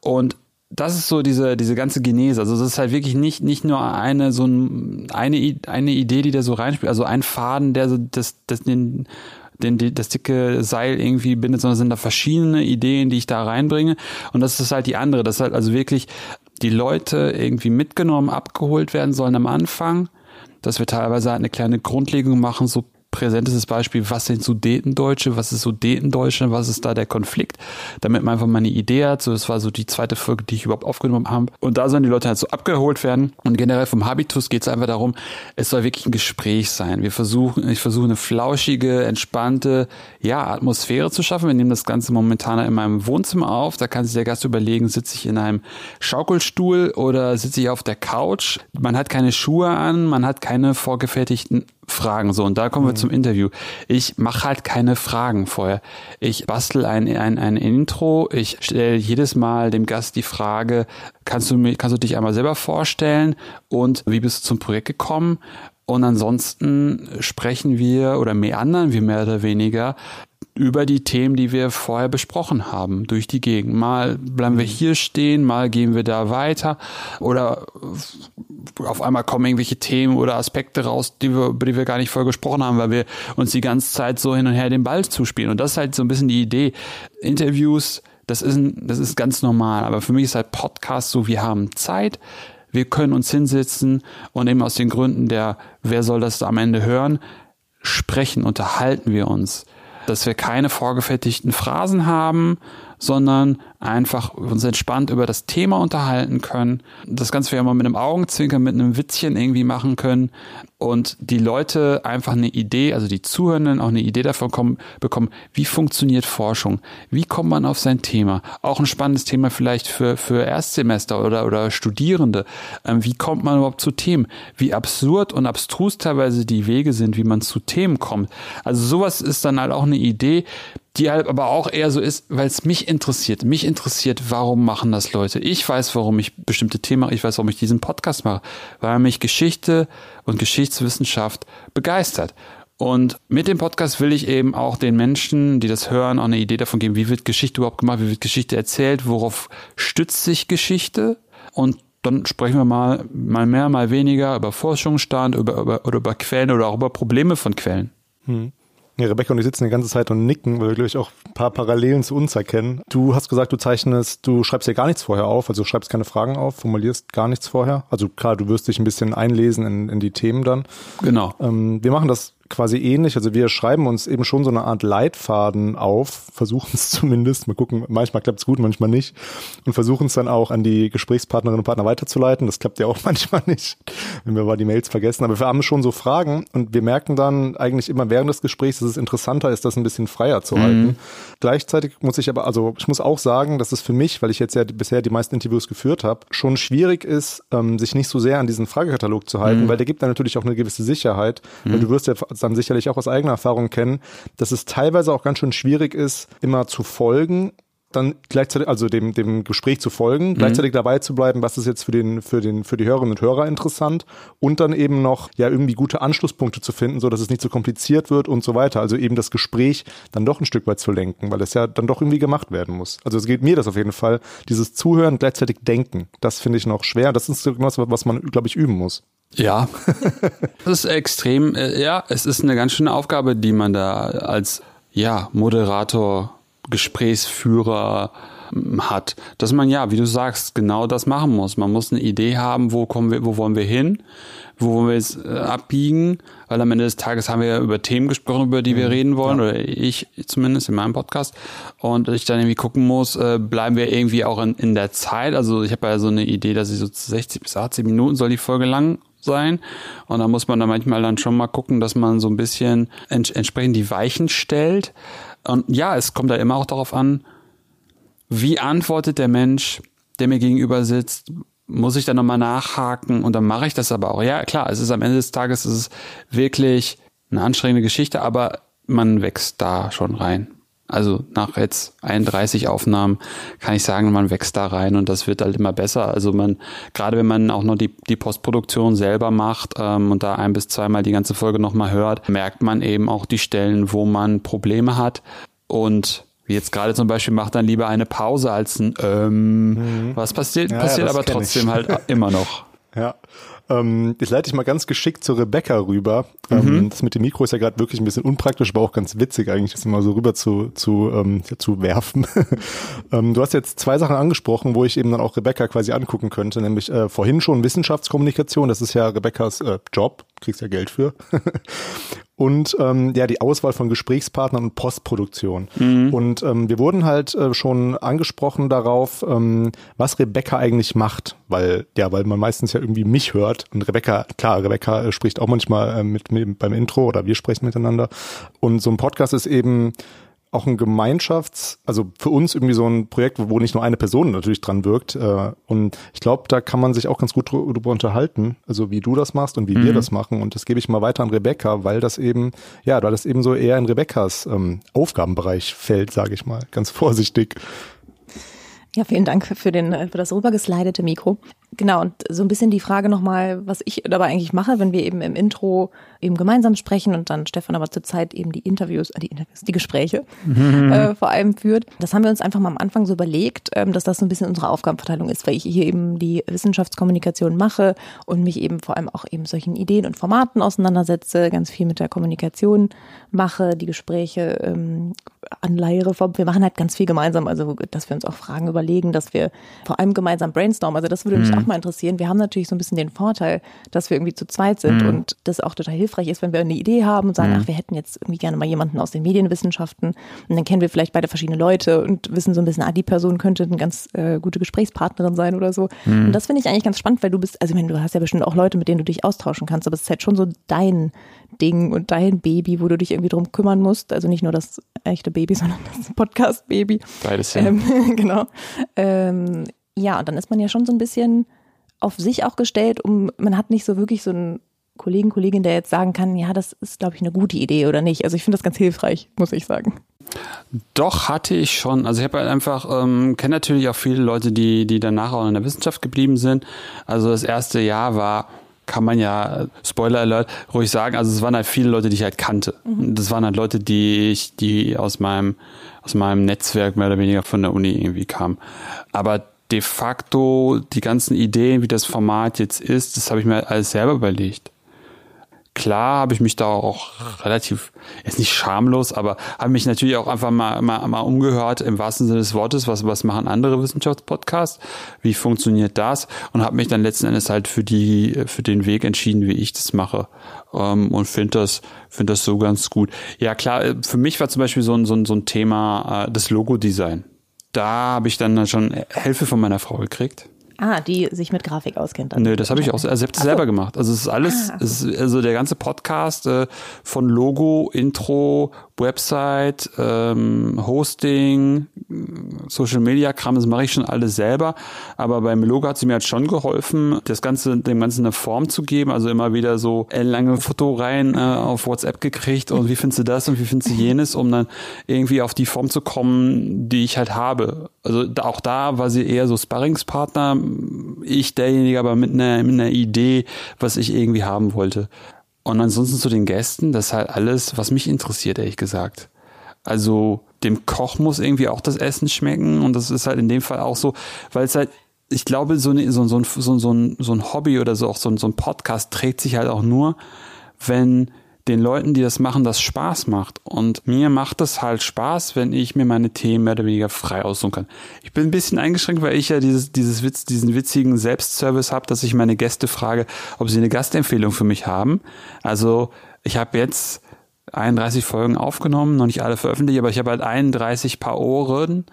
Und das ist so diese, diese ganze Genese. Also das ist halt wirklich nicht, nicht nur eine, so ein, eine, eine Idee, die da so reinspielt, also ein Faden, der so das, das den den, das dicke Seil irgendwie bindet, sondern sind da verschiedene Ideen, die ich da reinbringe. Und das ist halt die andere. Das ist halt also wirklich die Leute irgendwie mitgenommen, abgeholt werden sollen am Anfang, dass wir teilweise halt eine kleine Grundlegung machen, so präsentestes Beispiel, was sind Sudetendeutsche, was ist Sudetendeutschland, was ist da der Konflikt, damit man einfach mal eine Idee hat. So, das war so die zweite Folge, die ich überhaupt aufgenommen habe. Und da sollen die Leute halt so abgeholt werden. Und generell vom Habitus geht es einfach darum, es soll wirklich ein Gespräch sein. Wir versuchen, ich versuche eine flauschige, entspannte, ja, Atmosphäre zu schaffen. Wir nehmen das Ganze momentan in meinem Wohnzimmer auf. Da kann sich der Gast überlegen, sitze ich in einem Schaukelstuhl oder sitze ich auf der Couch. Man hat keine Schuhe an, man hat keine vorgefertigten Fragen. So, und da kommen wir mhm. zum Interview. Ich mache halt keine Fragen vorher. Ich bastel ein, ein, ein Intro. Ich stelle jedes Mal dem Gast die Frage, kannst du, mir, kannst du dich einmal selber vorstellen und wie bist du zum Projekt gekommen? Und ansonsten sprechen wir oder meandern wir mehr oder weniger über die Themen, die wir vorher besprochen haben, durch die Gegend. Mal bleiben wir mhm. hier stehen, mal gehen wir da weiter oder auf einmal kommen irgendwelche Themen oder Aspekte raus, die wir, über die wir gar nicht vorher gesprochen haben, weil wir uns die ganze Zeit so hin und her den Ball zuspielen. Und das ist halt so ein bisschen die Idee. Interviews, das ist, das ist ganz normal, aber für mich ist halt Podcast so, wir haben Zeit, wir können uns hinsetzen und eben aus den Gründen der, wer soll das am Ende hören, sprechen, unterhalten wir uns dass wir keine vorgefertigten Phrasen haben, sondern einfach uns entspannt über das Thema unterhalten können. Das Ganze wir immer mit einem Augenzwinkern, mit einem Witzchen irgendwie machen können und die Leute einfach eine Idee, also die Zuhörenden auch eine Idee davon kommen, bekommen, wie funktioniert Forschung? Wie kommt man auf sein Thema? Auch ein spannendes Thema vielleicht für, für Erstsemester oder, oder Studierende. Ähm, wie kommt man überhaupt zu Themen? Wie absurd und abstrus teilweise die Wege sind, wie man zu Themen kommt. Also sowas ist dann halt auch eine Idee, die halt aber auch eher so ist, weil es mich interessiert. Mich interessiert, warum machen das Leute? Ich weiß, warum ich bestimmte Themen mache. Ich weiß, warum ich diesen Podcast mache. Weil mich Geschichte und Geschichtswissenschaft begeistert. Und mit dem Podcast will ich eben auch den Menschen, die das hören, auch eine Idee davon geben, wie wird Geschichte überhaupt gemacht, wie wird Geschichte erzählt, worauf stützt sich Geschichte? Und dann sprechen wir mal, mal mehr, mal weniger über Forschungsstand, über, über, oder über Quellen oder auch über Probleme von Quellen. Hm. Ja, Rebecca und ich sitzen die ganze Zeit und nicken, weil wir, glaube ich, auch ein paar Parallelen zu uns erkennen. Du hast gesagt, du zeichnest, du schreibst ja gar nichts vorher auf, also schreibst keine Fragen auf, formulierst gar nichts vorher. Also klar, du wirst dich ein bisschen einlesen in, in die Themen dann. Genau. Ähm, wir machen das quasi ähnlich. Also wir schreiben uns eben schon so eine Art Leitfaden auf, versuchen es zumindest, mal gucken, manchmal klappt es gut, manchmal nicht und versuchen es dann auch an die Gesprächspartnerinnen und Partner weiterzuleiten. Das klappt ja auch manchmal nicht, wenn wir mal die Mails vergessen. Aber wir haben schon so Fragen und wir merken dann eigentlich immer während des Gesprächs, dass es interessanter ist, das ein bisschen freier zu mhm. halten. Gleichzeitig muss ich aber, also ich muss auch sagen, dass es für mich, weil ich jetzt ja bisher die meisten Interviews geführt habe, schon schwierig ist, ähm, sich nicht so sehr an diesen Fragekatalog zu halten, mhm. weil der gibt dann natürlich auch eine gewisse Sicherheit. Mhm. Weil du wirst ja dann sicherlich auch aus eigener Erfahrung kennen, dass es teilweise auch ganz schön schwierig ist, immer zu folgen dann gleichzeitig, also dem, dem Gespräch zu folgen, mhm. gleichzeitig dabei zu bleiben, was ist jetzt für den, für den, für die Hörerinnen und Hörer interessant und dann eben noch, ja, irgendwie gute Anschlusspunkte zu finden, so dass es nicht so kompliziert wird und so weiter. Also eben das Gespräch dann doch ein Stück weit zu lenken, weil es ja dann doch irgendwie gemacht werden muss. Also es geht mir das auf jeden Fall. Dieses Zuhören, gleichzeitig denken, das finde ich noch schwer. Das ist irgendwas, was man, glaube ich, üben muss. Ja, das ist extrem, äh, ja, es ist eine ganz schöne Aufgabe, die man da als, ja, Moderator, Gesprächsführer hm, hat, dass man ja, wie du sagst, genau das machen muss. Man muss eine Idee haben, wo kommen wir, wo wollen wir hin, wo wollen wir jetzt äh, abbiegen, weil am Ende des Tages haben wir ja über Themen gesprochen, über die wir mhm. reden wollen, ja. oder ich zumindest in meinem Podcast. Und ich dann irgendwie gucken muss, äh, bleiben wir irgendwie auch in, in der Zeit. Also ich habe ja so eine Idee, dass ich so 60 bis 80 Minuten soll die Folge lang sein. Und da muss man dann manchmal dann schon mal gucken, dass man so ein bisschen ents entsprechend die Weichen stellt. Und ja, es kommt da immer auch darauf an, wie antwortet der Mensch, der mir gegenüber sitzt, muss ich dann nochmal nachhaken und dann mache ich das aber auch. Ja, klar, es ist am Ende des Tages es ist wirklich eine anstrengende Geschichte, aber man wächst da schon rein. Also nach jetzt 31 Aufnahmen kann ich sagen, man wächst da rein und das wird halt immer besser. Also man, gerade wenn man auch noch die, die Postproduktion selber macht ähm, und da ein bis zweimal die ganze Folge nochmal hört, merkt man eben auch die Stellen, wo man Probleme hat. Und wie jetzt gerade zum Beispiel macht dann lieber eine Pause als ein ähm, mhm. was passiert, ja, passiert ja, aber trotzdem ich. halt immer noch. Ja, ähm, jetzt leite ich mal ganz geschickt zu Rebecca rüber. Ähm, mhm. Das mit dem Mikro ist ja gerade wirklich ein bisschen unpraktisch, aber auch ganz witzig eigentlich, das immer so rüber zu, zu, ähm, zu werfen. ähm, du hast jetzt zwei Sachen angesprochen, wo ich eben dann auch Rebecca quasi angucken könnte, nämlich äh, vorhin schon Wissenschaftskommunikation, das ist ja Rebeccas äh, Job, kriegst ja Geld für. und ähm, ja die Auswahl von Gesprächspartnern und Postproduktion. Mhm. Und ähm, wir wurden halt äh, schon angesprochen darauf, ähm, was Rebecca eigentlich macht, weil ja, weil man meistens ja irgendwie mich hört und Rebecca, klar, Rebecca äh, spricht auch manchmal äh, mit, mit beim Intro oder wir sprechen miteinander und so ein Podcast ist eben auch ein Gemeinschafts-, also für uns irgendwie so ein Projekt, wo nicht nur eine Person natürlich dran wirkt. Äh, und ich glaube, da kann man sich auch ganz gut drüber unterhalten, also wie du das machst und wie mhm. wir das machen. Und das gebe ich mal weiter an Rebecca, weil das eben, ja, weil das eben so eher in Rebeccas ähm, Aufgabenbereich fällt, sage ich mal, ganz vorsichtig. Ja, vielen Dank für, den, für das rübergeslidete Mikro. Genau, und so ein bisschen die Frage nochmal, was ich dabei eigentlich mache, wenn wir eben im Intro eben gemeinsam sprechen und dann Stefan aber zurzeit eben die Interviews, äh, die Interviews, die Gespräche mhm. äh, vor allem führt. Das haben wir uns einfach mal am Anfang so überlegt, ähm, dass das so ein bisschen unsere Aufgabenverteilung ist, weil ich hier eben die Wissenschaftskommunikation mache und mich eben vor allem auch eben solchen Ideen und Formaten auseinandersetze, ganz viel mit der Kommunikation mache, die Gespräche ähm, Anleihereform. Wir machen halt ganz viel gemeinsam, also dass wir uns auch Fragen überlegen, dass wir vor allem gemeinsam brainstormen. Also das würde mich mhm. auch mal interessieren. Wir haben natürlich so ein bisschen den Vorteil, dass wir irgendwie zu zweit sind mhm. und das auch total hilfreich ist, wenn wir eine Idee haben und sagen, mhm. ach, wir hätten jetzt irgendwie gerne mal jemanden aus den Medienwissenschaften und dann kennen wir vielleicht beide verschiedene Leute und wissen so ein bisschen, ah, die Person könnte eine ganz äh, gute Gesprächspartnerin sein oder so. Mhm. Und das finde ich eigentlich ganz spannend, weil du bist, also ich meine, du hast ja bestimmt auch Leute, mit denen du dich austauschen kannst, aber es ist halt schon so dein Ding und dein Baby, wo du dich irgendwie drum kümmern musst. Also nicht nur das echte Baby, sondern das Podcast-Baby. Beides ja. Ähm, genau. Ähm, ja, und dann ist man ja schon so ein bisschen auf sich auch gestellt, um man hat nicht so wirklich so einen Kollegen, Kollegin, der jetzt sagen kann, ja, das ist, glaube ich, eine gute Idee oder nicht. Also ich finde das ganz hilfreich, muss ich sagen. Doch, hatte ich schon. Also ich habe halt einfach, ähm, kenne natürlich auch viele Leute, die, die danach auch in der Wissenschaft geblieben sind. Also das erste Jahr war kann man ja, Spoiler Alert, ruhig sagen, also es waren halt viele Leute, die ich halt kannte. Mhm. Das waren halt Leute, die ich, die aus meinem, aus meinem Netzwerk mehr oder weniger von der Uni irgendwie kamen. Aber de facto die ganzen Ideen, wie das Format jetzt ist, das habe ich mir alles selber überlegt klar habe ich mich da auch relativ, jetzt nicht schamlos, aber habe mich natürlich auch einfach mal, mal, mal umgehört im wahrsten Sinne des Wortes, was, was machen andere Wissenschaftspodcasts, wie funktioniert das und habe mich dann letzten Endes halt für die, für den Weg entschieden, wie ich das mache ähm, und finde das, finde das so ganz gut. Ja klar, äh, für mich war zum Beispiel so ein, so ein, so ein Thema äh, das Logo-Design. Da habe ich dann schon Hilfe von meiner Frau gekriegt Ah, die sich mit Grafik auskennt. Nö, das habe ich auch selbst selber gemacht. Also es ist alles, ah, es ist, also der ganze Podcast äh, von Logo, Intro, Website, ähm, Hosting, Social Media Kram, das mache ich schon alles selber. Aber beim Logo hat sie mir halt schon geholfen, das Ganze, dem Ganzen eine Form zu geben. Also immer wieder so lange Fotoreihen äh, auf WhatsApp gekriegt und wie findest du das und wie findest du jenes, um dann irgendwie auf die Form zu kommen, die ich halt habe. Also auch da war sie eher so Sparringspartner, ich derjenige aber mit einer, mit einer Idee, was ich irgendwie haben wollte. Und ansonsten zu den Gästen, das ist halt alles, was mich interessiert, ehrlich gesagt. Also dem Koch muss irgendwie auch das Essen schmecken und das ist halt in dem Fall auch so, weil es halt, ich glaube, so, eine, so, so, so, so, ein, so ein Hobby oder so auch so, so ein Podcast trägt sich halt auch nur, wenn den Leuten, die das machen, das Spaß macht. Und mir macht es halt Spaß, wenn ich mir meine Themen mehr oder weniger frei aussuchen kann. Ich bin ein bisschen eingeschränkt, weil ich ja dieses, dieses Witz, diesen witzigen Selbstservice habe, dass ich meine Gäste frage, ob sie eine Gastempfehlung für mich haben. Also ich habe jetzt 31 Folgen aufgenommen, noch nicht alle veröffentlicht, aber ich habe halt 31 Paar Ohren,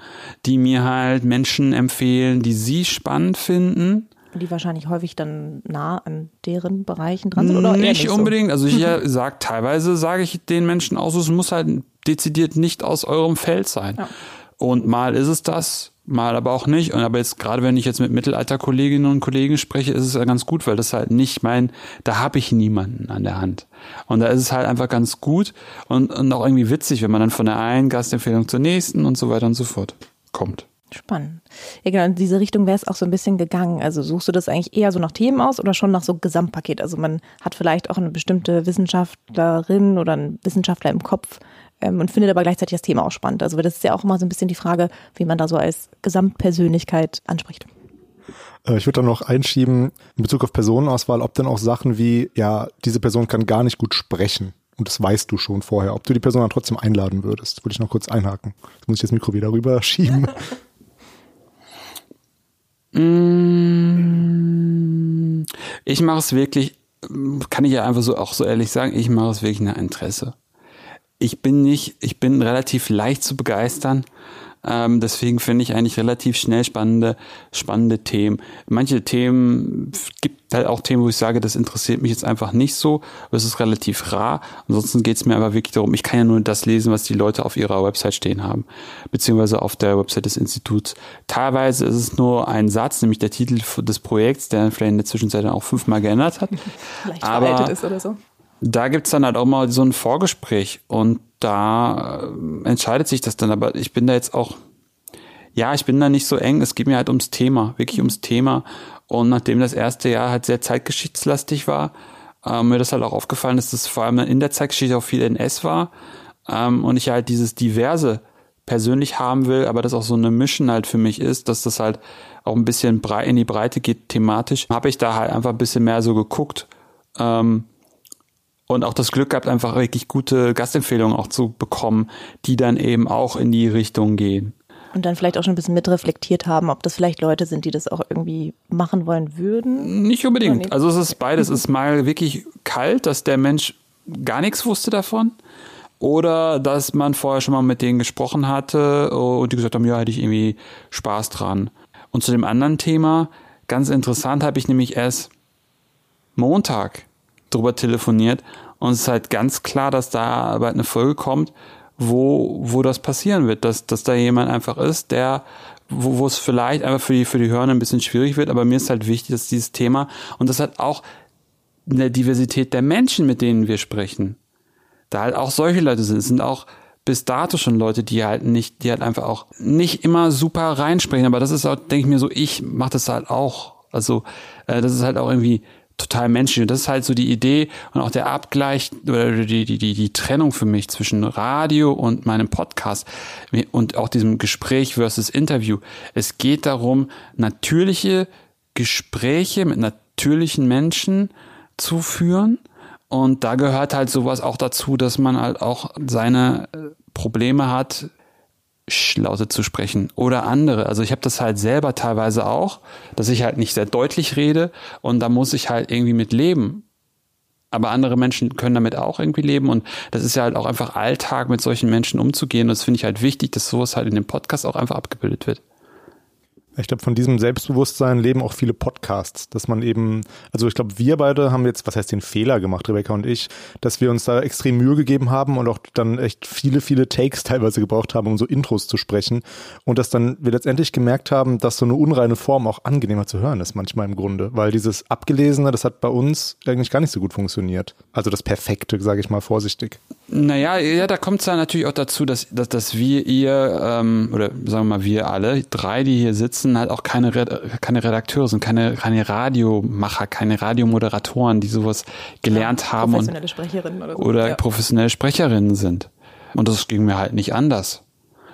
die mir halt Menschen empfehlen, die sie spannend finden die wahrscheinlich häufig dann nah an deren Bereichen dran sind oder nicht, nicht unbedingt. So? Also ich ja sag teilweise sage ich den Menschen aus, es muss halt dezidiert nicht aus eurem Feld sein. Ja. Und mal ist es das, mal aber auch nicht. Und aber jetzt gerade wenn ich jetzt mit Mittelalterkolleginnen und Kollegen spreche, ist es ja ganz gut, weil das halt nicht mein, da habe ich niemanden an der Hand. Und da ist es halt einfach ganz gut und, und auch irgendwie witzig, wenn man dann von der einen Gastempfehlung zur nächsten und so weiter und so fort kommt. Spannend. Ja, genau, in diese Richtung wäre es auch so ein bisschen gegangen. Also suchst du das eigentlich eher so nach Themen aus oder schon nach so Gesamtpaket? Also man hat vielleicht auch eine bestimmte Wissenschaftlerin oder einen Wissenschaftler im Kopf ähm, und findet aber gleichzeitig das Thema auch spannend. Also das ist ja auch immer so ein bisschen die Frage, wie man da so als Gesamtpersönlichkeit anspricht. Äh, ich würde da noch einschieben, in Bezug auf Personenauswahl, ob denn auch Sachen wie, ja, diese Person kann gar nicht gut sprechen. Und das weißt du schon vorher. Ob du die Person dann trotzdem einladen würdest, würde ich noch kurz einhaken. Jetzt muss ich das Mikro wieder rüber schieben. Mm, ich mache es wirklich, kann ich ja einfach so auch so ehrlich sagen, ich mache es wirklich nach Interesse. Ich bin nicht, ich bin relativ leicht zu begeistern. Ähm, deswegen finde ich eigentlich relativ schnell spannende, spannende Themen. Manche Themen gibt halt auch Themen, wo ich sage, das interessiert mich jetzt einfach nicht so. Es ist relativ rar. Ansonsten geht es mir aber wirklich darum, ich kann ja nur das lesen, was die Leute auf ihrer Website stehen haben, beziehungsweise auf der Website des Instituts. Teilweise ist es nur ein Satz, nämlich der Titel des Projekts, der vielleicht in der Zwischenzeit auch fünfmal geändert hat. Vielleicht aber ist oder so da gibt's dann halt auch mal so ein Vorgespräch und da äh, entscheidet sich das dann. Aber ich bin da jetzt auch, ja, ich bin da nicht so eng. Es geht mir halt ums Thema, wirklich ums Thema. Und nachdem das erste Jahr halt sehr zeitgeschichtslastig war, ähm, mir das halt auch aufgefallen, dass das vor allem in der Zeitgeschichte auch viel NS war ähm, und ich halt dieses diverse persönlich haben will, aber das auch so eine Mission halt für mich ist, dass das halt auch ein bisschen in die Breite geht thematisch, habe ich da halt einfach ein bisschen mehr so geguckt, ähm, und auch das Glück gehabt, einfach wirklich gute Gastempfehlungen auch zu bekommen, die dann eben auch in die Richtung gehen. Und dann vielleicht auch schon ein bisschen mitreflektiert haben, ob das vielleicht Leute sind, die das auch irgendwie machen wollen würden. Nicht unbedingt. Also es ist beides. Es ist mal wirklich kalt, dass der Mensch gar nichts wusste davon. Oder dass man vorher schon mal mit denen gesprochen hatte und die gesagt haben, ja, hätte ich irgendwie Spaß dran. Und zu dem anderen Thema, ganz interessant, habe ich nämlich erst Montag drüber telefoniert und es ist halt ganz klar, dass da bald eine Folge kommt, wo, wo das passieren wird, dass, dass da jemand einfach ist, der, wo, wo es vielleicht einfach für die, für die Hörer ein bisschen schwierig wird, aber mir ist halt wichtig, dass dieses Thema und das hat auch eine Diversität der Menschen, mit denen wir sprechen, da halt auch solche Leute sind. Es sind auch bis dato schon Leute, die halt nicht, die halt einfach auch nicht immer super reinsprechen, aber das ist auch, denke ich mir so, ich mache das halt auch. Also äh, das ist halt auch irgendwie total menschlich. Und das ist halt so die Idee und auch der Abgleich oder die, die, die, die Trennung für mich zwischen Radio und meinem Podcast und auch diesem Gespräch versus Interview. Es geht darum, natürliche Gespräche mit natürlichen Menschen zu führen. Und da gehört halt sowas auch dazu, dass man halt auch seine äh, Probleme hat, Laute zu sprechen oder andere. Also ich habe das halt selber teilweise auch, dass ich halt nicht sehr deutlich rede und da muss ich halt irgendwie mit leben. Aber andere Menschen können damit auch irgendwie leben und das ist ja halt auch einfach Alltag, mit solchen Menschen umzugehen. Und das finde ich halt wichtig, dass sowas halt in dem Podcast auch einfach abgebildet wird. Ich glaube, von diesem Selbstbewusstsein leben auch viele Podcasts, dass man eben, also ich glaube, wir beide haben jetzt, was heißt den Fehler gemacht, Rebecca und ich, dass wir uns da extrem Mühe gegeben haben und auch dann echt viele, viele Takes teilweise gebraucht haben, um so Intros zu sprechen und dass dann wir letztendlich gemerkt haben, dass so eine unreine Form auch angenehmer zu hören ist manchmal im Grunde, weil dieses Abgelesene, das hat bei uns eigentlich gar nicht so gut funktioniert. Also das Perfekte, sage ich mal vorsichtig. Naja, ja, da kommt es dann natürlich auch dazu, dass, dass, dass wir, ihr, ähm, oder sagen wir mal wir alle, drei, die hier sitzen, halt auch keine, keine Redakteure sind, keine, keine Radiomacher, keine Radiomoderatoren, die sowas gelernt ja, haben. Professionelle und, Sprecherinnen oder so. Oder ja. professionelle Sprecherinnen sind. Und das ging mir halt nicht anders.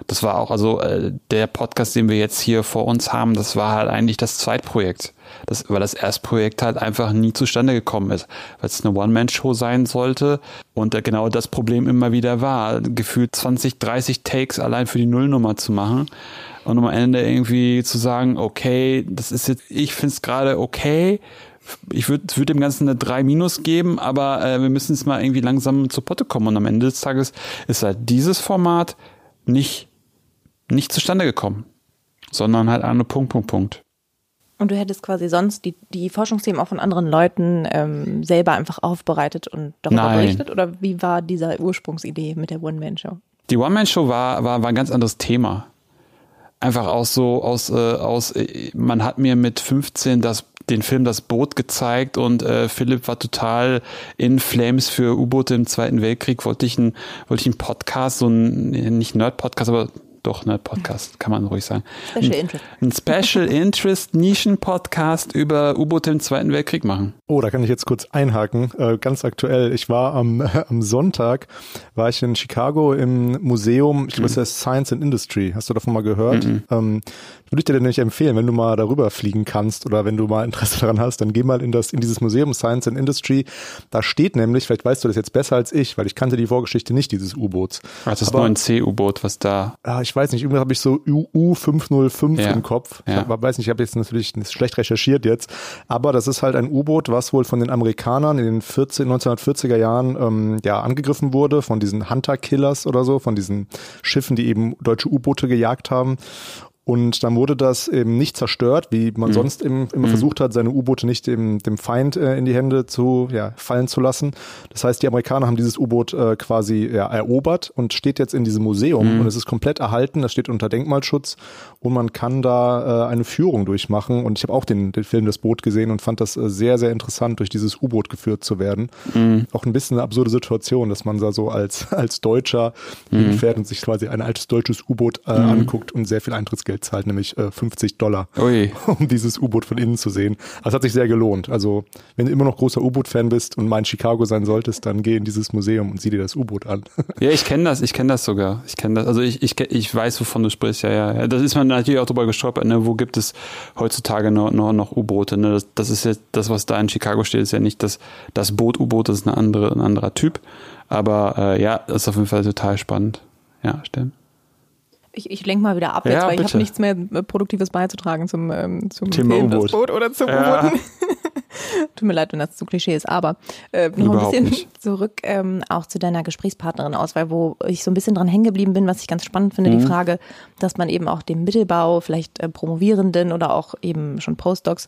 Das war auch, also äh, der Podcast, den wir jetzt hier vor uns haben, das war halt eigentlich das Zweitprojekt. Das, weil das Erstprojekt halt einfach nie zustande gekommen ist, weil es eine One-Man-Show sein sollte und äh, genau das Problem immer wieder war, gefühlt 20, 30 Takes allein für die Nullnummer zu machen und am Ende irgendwie zu sagen, okay, das ist jetzt, ich finde es gerade okay, ich würde würd dem Ganzen eine 3 minus geben, aber äh, wir müssen es mal irgendwie langsam zur Potte kommen und am Ende des Tages ist halt dieses Format nicht nicht zustande gekommen, sondern halt eine Punkt, Punkt, Punkt. Und du hättest quasi sonst die, die Forschungsthemen auch von anderen Leuten ähm, selber einfach aufbereitet und darüber Nein. berichtet? Oder wie war dieser Ursprungsidee mit der One-Man-Show? Die One-Man-Show war, war, war ein ganz anderes Thema. Einfach aus so, aus, äh, aus, äh, man hat mir mit 15 das den Film Das Boot gezeigt und äh, Philipp war total in Flames für U-Boote im Zweiten Weltkrieg. Wollte ich einen, wollte ich einen Podcast, so ein, nicht Nerd-Podcast, aber doch, ne, Podcast, kann man ruhig sagen. Special ein, Interest. Ein Special Interest Nischen-Podcast über U-Boote im Zweiten Weltkrieg machen. Oh, da kann ich jetzt kurz einhaken. Äh, ganz aktuell. Ich war am, äh, am Sonntag, war ich in Chicago im Museum, ich glaube, es mhm. heißt Science and Industry. Hast du davon mal gehört? Mhm. Ähm, würde ich dir nämlich empfehlen, wenn du mal darüber fliegen kannst oder wenn du mal Interesse daran hast, dann geh mal in das, in dieses Museum Science and Industry. Da steht nämlich, vielleicht weißt du das jetzt besser als ich, weil ich kannte die Vorgeschichte nicht dieses U-Boots. Ah, das 9C-U-Boot, was da. Ah, ich weiß nicht, irgendwie habe ich so U505 ja. im Kopf. Ich ja. hab, weiß nicht, ich habe jetzt natürlich schlecht recherchiert jetzt, aber das ist halt ein U-Boot, was wohl von den Amerikanern in den 14, 1940er Jahren ähm, ja angegriffen wurde, von diesen Hunter-Killers oder so, von diesen Schiffen, die eben deutsche U-Boote gejagt haben. Und dann wurde das eben nicht zerstört, wie man mhm. sonst eben, immer mhm. versucht hat, seine U-Boote nicht dem, dem Feind äh, in die Hände zu ja, fallen zu lassen. Das heißt, die Amerikaner haben dieses U-Boot äh, quasi ja, erobert und steht jetzt in diesem Museum mhm. und es ist komplett erhalten. Das steht unter Denkmalschutz und man kann da äh, eine Führung durchmachen. Und ich habe auch den, den Film Das Boot gesehen und fand das äh, sehr, sehr interessant, durch dieses U-Boot geführt zu werden. Mhm. Auch ein bisschen eine absurde Situation, dass man da so als, als Deutscher mhm. hinfährt und sich quasi ein altes deutsches U-Boot äh, mhm. anguckt und sehr viel Eintrittsgeld gezahlt, nämlich äh, 50 Dollar, Ui. um dieses U-Boot von innen zu sehen. Also hat sich sehr gelohnt. Also wenn du immer noch großer U-Boot-Fan bist und mal in Chicago sein solltest, dann geh in dieses Museum und sieh dir das U-Boot an. Ja, ich kenne das, ich kenne das sogar. Ich kenne das. Also ich, ich, ich weiß, wovon du sprichst, ja, ja. ja. Das ist man natürlich auch drüber gestolpert, ne? Wo gibt es heutzutage noch, noch, noch U-Boote? Ne? Das, das ist jetzt, das, was da in Chicago steht, ist ja nicht das, das Boot U-Boot, das ist eine andere, ein anderer Typ. Aber äh, ja, ist auf jeden Fall total spannend. Ja, stimmt. Ich, ich lenke mal wieder ab Ja, jetzt, weil ich bitte. habe nichts mehr äh, Produktives beizutragen zum, ähm, zum Thema Film, das. Boot oder zum Ja. U-Booten. Tut mir leid, wenn das zu Klischee ist, aber äh, noch ein bisschen nicht. zurück ähm, auch zu deiner Gesprächspartnerin Auswahl, wo ich so ein bisschen dran hängen geblieben bin, was ich ganz spannend finde, Mhm. die Frage, dass man eben auch dem Mittelbau, vielleicht äh, Promovierenden oder auch eben schon Postdocs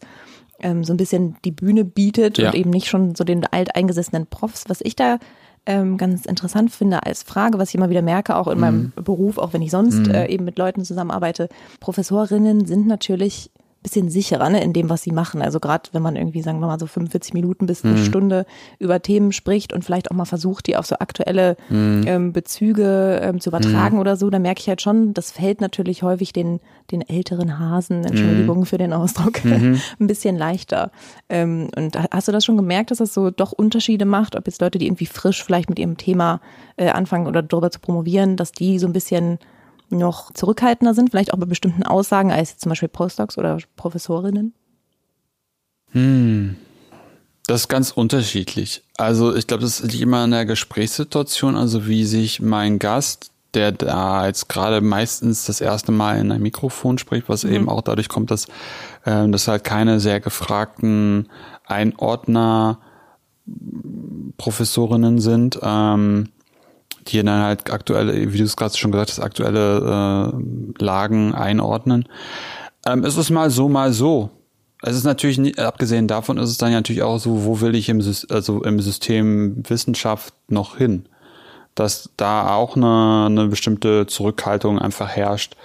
ähm, so ein bisschen die Bühne bietet Ja. und eben nicht schon so den alteingesessenen Profs. Was ich da ähm, ganz interessant finde als Frage, was ich immer wieder merke, auch in meinem Beruf, auch wenn ich sonst äh, eben mit Leuten zusammenarbeite, Professorinnen sind natürlich bisschen sicherer ne, in dem, was sie machen. Also gerade wenn man irgendwie, sagen wir mal, so 45 Minuten bis eine Stunde über Themen spricht und vielleicht auch mal versucht, die auf so aktuelle ähm, Bezüge ähm, zu übertragen oder so, dann merke ich halt schon, das fällt natürlich häufig den, den älteren Hasen, Entschuldigung für den Ausdruck, ein bisschen leichter. Ähm, und hast du das schon gemerkt, dass das so doch Unterschiede macht, ob jetzt Leute, die irgendwie frisch vielleicht mit ihrem Thema äh, anfangen oder darüber zu promovieren, dass die so ein bisschen noch zurückhaltender sind, vielleicht auch bei bestimmten Aussagen als zum Beispiel Postdocs oder Professorinnen? Das ist ganz unterschiedlich. Also ich glaube, das liegt immer an der Gesprächssituation, also wie sich mein Gast, der da jetzt gerade meistens das erste Mal in ein Mikrofon spricht, was eben auch dadurch kommt, dass ähm, das halt keine sehr gefragten Einordner Professorinnen sind, ähm, die dann halt aktuelle, wie du es gerade schon gesagt hast, aktuelle äh, Lagen einordnen. Ähm, es ist mal so, mal so. Es ist natürlich, abgesehen davon ist es dann natürlich auch so, wo will ich im, also im System Wissenschaft noch hin? Dass da auch eine, eine bestimmte Zurückhaltung einfach herrscht,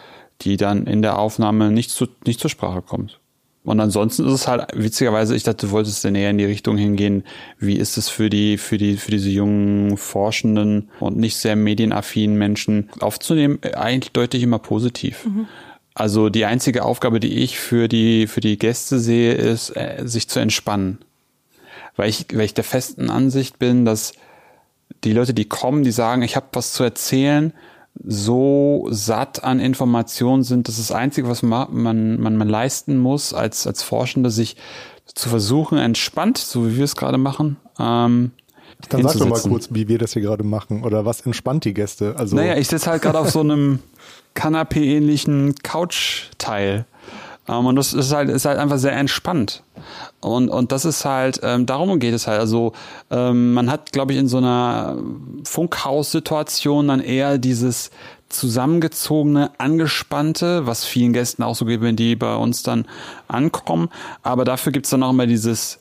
die dann in der Aufnahme nicht, zu, nicht zur Sprache kommt. Und ansonsten ist es halt, witzigerweise, ich dachte, du wolltest dann eher in die Richtung hingehen, wie ist es für die, für die, für diese jungen Forschenden und nicht sehr medienaffinen Menschen aufzunehmen, eigentlich deutlich immer positiv. Also die einzige Aufgabe, die ich für die, für die Gäste sehe, ist, äh, sich zu entspannen. Weil ich, weil ich der festen Ansicht bin, dass die Leute, die kommen, die sagen, ich habe was zu erzählen, so satt an Informationen sind, dass das Einzige, was man, man, man, man leisten muss als, als Forschende, sich zu versuchen, entspannt, so wie wir es gerade machen, ähm, Dann sag doch mal kurz, wie wir das hier gerade machen oder was entspannt die Gäste. Also Naja, ich sitze halt gerade auf so einem Kanapee-ähnlichen Couch-Teil. Ähm, und das ist halt, ist halt einfach sehr entspannt. Und, und das ist halt, ähm, darum geht es halt. Also ähm, man hat, glaube ich, in so einer Funkhaussituation dann eher dieses zusammengezogene, angespannte, was vielen Gästen auch so geht, wenn die bei uns dann ankommen. Aber dafür gibt's dann auch immer dieses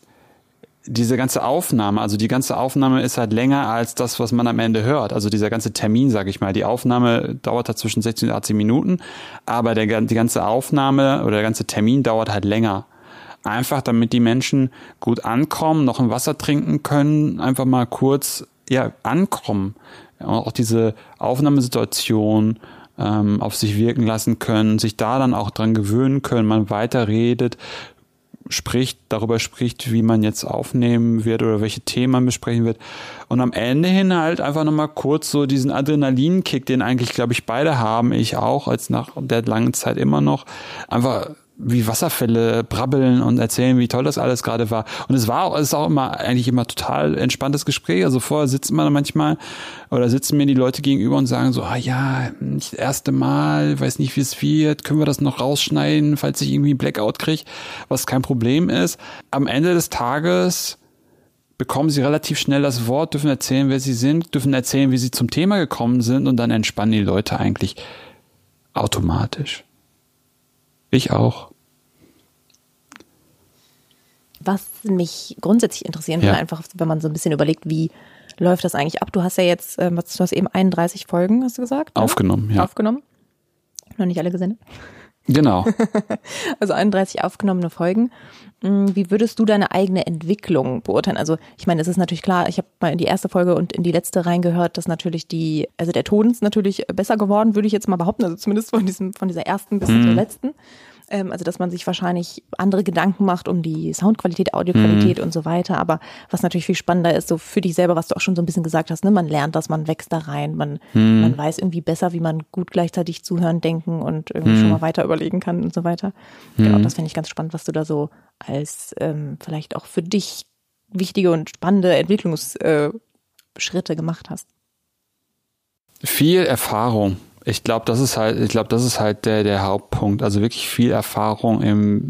diese ganze Aufnahme, also die ganze Aufnahme ist halt länger als das, was man am Ende hört. Also dieser ganze Termin, sage ich mal. Die Aufnahme dauert halt zwischen 16 und 18 Minuten, aber der, die ganze Aufnahme oder der ganze Termin dauert halt länger. Einfach damit die Menschen gut ankommen, noch ein Wasser trinken können, einfach mal kurz ja, ankommen. Und auch diese Aufnahmesituation ähm, auf sich wirken lassen können, sich da dann auch dran gewöhnen können, man weiterredet, spricht, darüber spricht, wie man jetzt aufnehmen wird oder welche Themen man besprechen wird. Und am Ende hin halt einfach nochmal kurz so diesen Adrenalinkick, den eigentlich, glaube ich, beide haben, ich auch, als nach der langen Zeit immer noch, einfach wie Wasserfälle brabbeln und erzählen, wie toll das alles gerade war. Und es war auch, es ist auch immer, eigentlich immer total entspanntes Gespräch. Also vorher sitzt man manchmal oder sitzen mir die Leute gegenüber und sagen so, ah ja, nicht das erste Mal, weiß nicht, wie es wird, können wir das noch rausschneiden, falls ich irgendwie einen Blackout kriege, was kein Problem ist. Am Ende des Tages bekommen sie relativ schnell das Wort, dürfen erzählen, wer sie sind, dürfen erzählen, wie sie zum Thema gekommen sind und dann entspannen die Leute eigentlich automatisch. Ich auch. Was mich grundsätzlich interessieren würde, Ja. einfach, wenn man so ein bisschen überlegt, wie läuft das eigentlich ab? Du hast ja jetzt, ähm, was- du hast eben 31 Folgen, hast du gesagt? ne? Aufgenommen, ja. Aufgenommen. Noch nicht alle gesendet. Genau. also 31 aufgenommene Folgen. Hm, wie würdest du deine eigene Entwicklung beurteilen? Also ich meine, es ist natürlich klar, ich habe mal in die erste Folge und in die letzte reingehört, dass natürlich die, also der Ton ist natürlich besser geworden, würde ich jetzt mal behaupten, also zumindest von diesem, von dieser ersten bis mhm. zur letzten. Ähm, also dass man sich wahrscheinlich andere Gedanken macht um die Soundqualität, Audioqualität mhm. und so weiter. Aber was natürlich viel spannender ist, so für dich selber, was du auch schon so ein bisschen gesagt hast, ne, man lernt das, man wächst da rein, man, mhm. man weiß irgendwie besser, wie man gut gleichzeitig zuhören, denken und irgendwie mhm. schon mal weiter überlegen kann und so weiter. Genau, das finde ich ganz spannend, was du da so als ähm, vielleicht auch für dich wichtige und spannende Entwicklungsschritte äh, gemacht hast. Viel Erfahrung ich glaube, das ist halt, ich glaube, das ist halt der, der Hauptpunkt. Also wirklich viel Erfahrung im,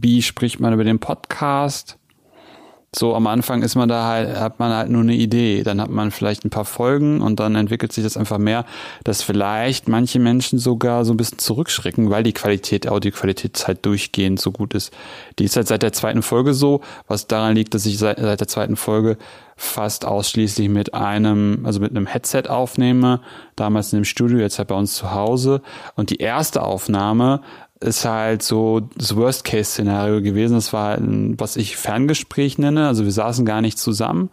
wie spricht man über den Podcast? So am Anfang ist man da halt, hat man halt nur eine Idee. Dann hat man vielleicht ein paar Folgen und dann entwickelt sich das einfach mehr, dass vielleicht manche Menschen sogar so ein bisschen zurückschrecken, weil die Qualität, Audioqualität halt durchgehend so gut ist. Die ist halt seit der zweiten Folge so, was daran liegt, dass ich seit, seit der zweiten Folge fast ausschließlich mit einem, also mit einem Headset aufnehme, damals in dem Studio, jetzt halt bei uns zu Hause. Und die erste Aufnahme ist halt so das Worst-Case-Szenario gewesen. Das war, ein, was ich Ferngespräch nenne. Also wir saßen gar nicht zusammen.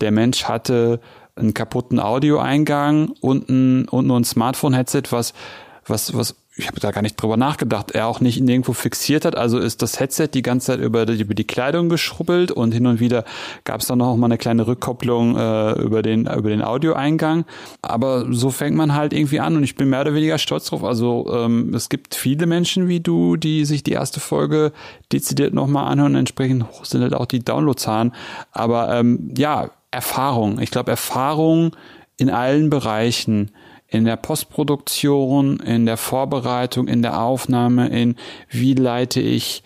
Der Mensch hatte einen kaputten Audioeingang und, ein, und nur ein Smartphone-Headset, was, was, was ich habe da gar nicht drüber nachgedacht, er auch nicht nirgendwo fixiert hat. Also ist das Headset die ganze Zeit über die, über die Kleidung geschrubbelt und hin und wieder gab es dann noch mal eine kleine Rückkopplung äh, über den über den Audioeingang. Aber so fängt man halt irgendwie an und ich bin mehr oder weniger stolz drauf. Also ähm, es gibt viele Menschen wie du, die sich die erste Folge dezidiert nochmal anhören. Entsprechend hoch sind halt auch die Downloadzahlen. Aber ähm, ja, Erfahrung. Ich glaube Erfahrung in allen Bereichen in der Postproduktion, in der Vorbereitung, in der Aufnahme, in wie leite ich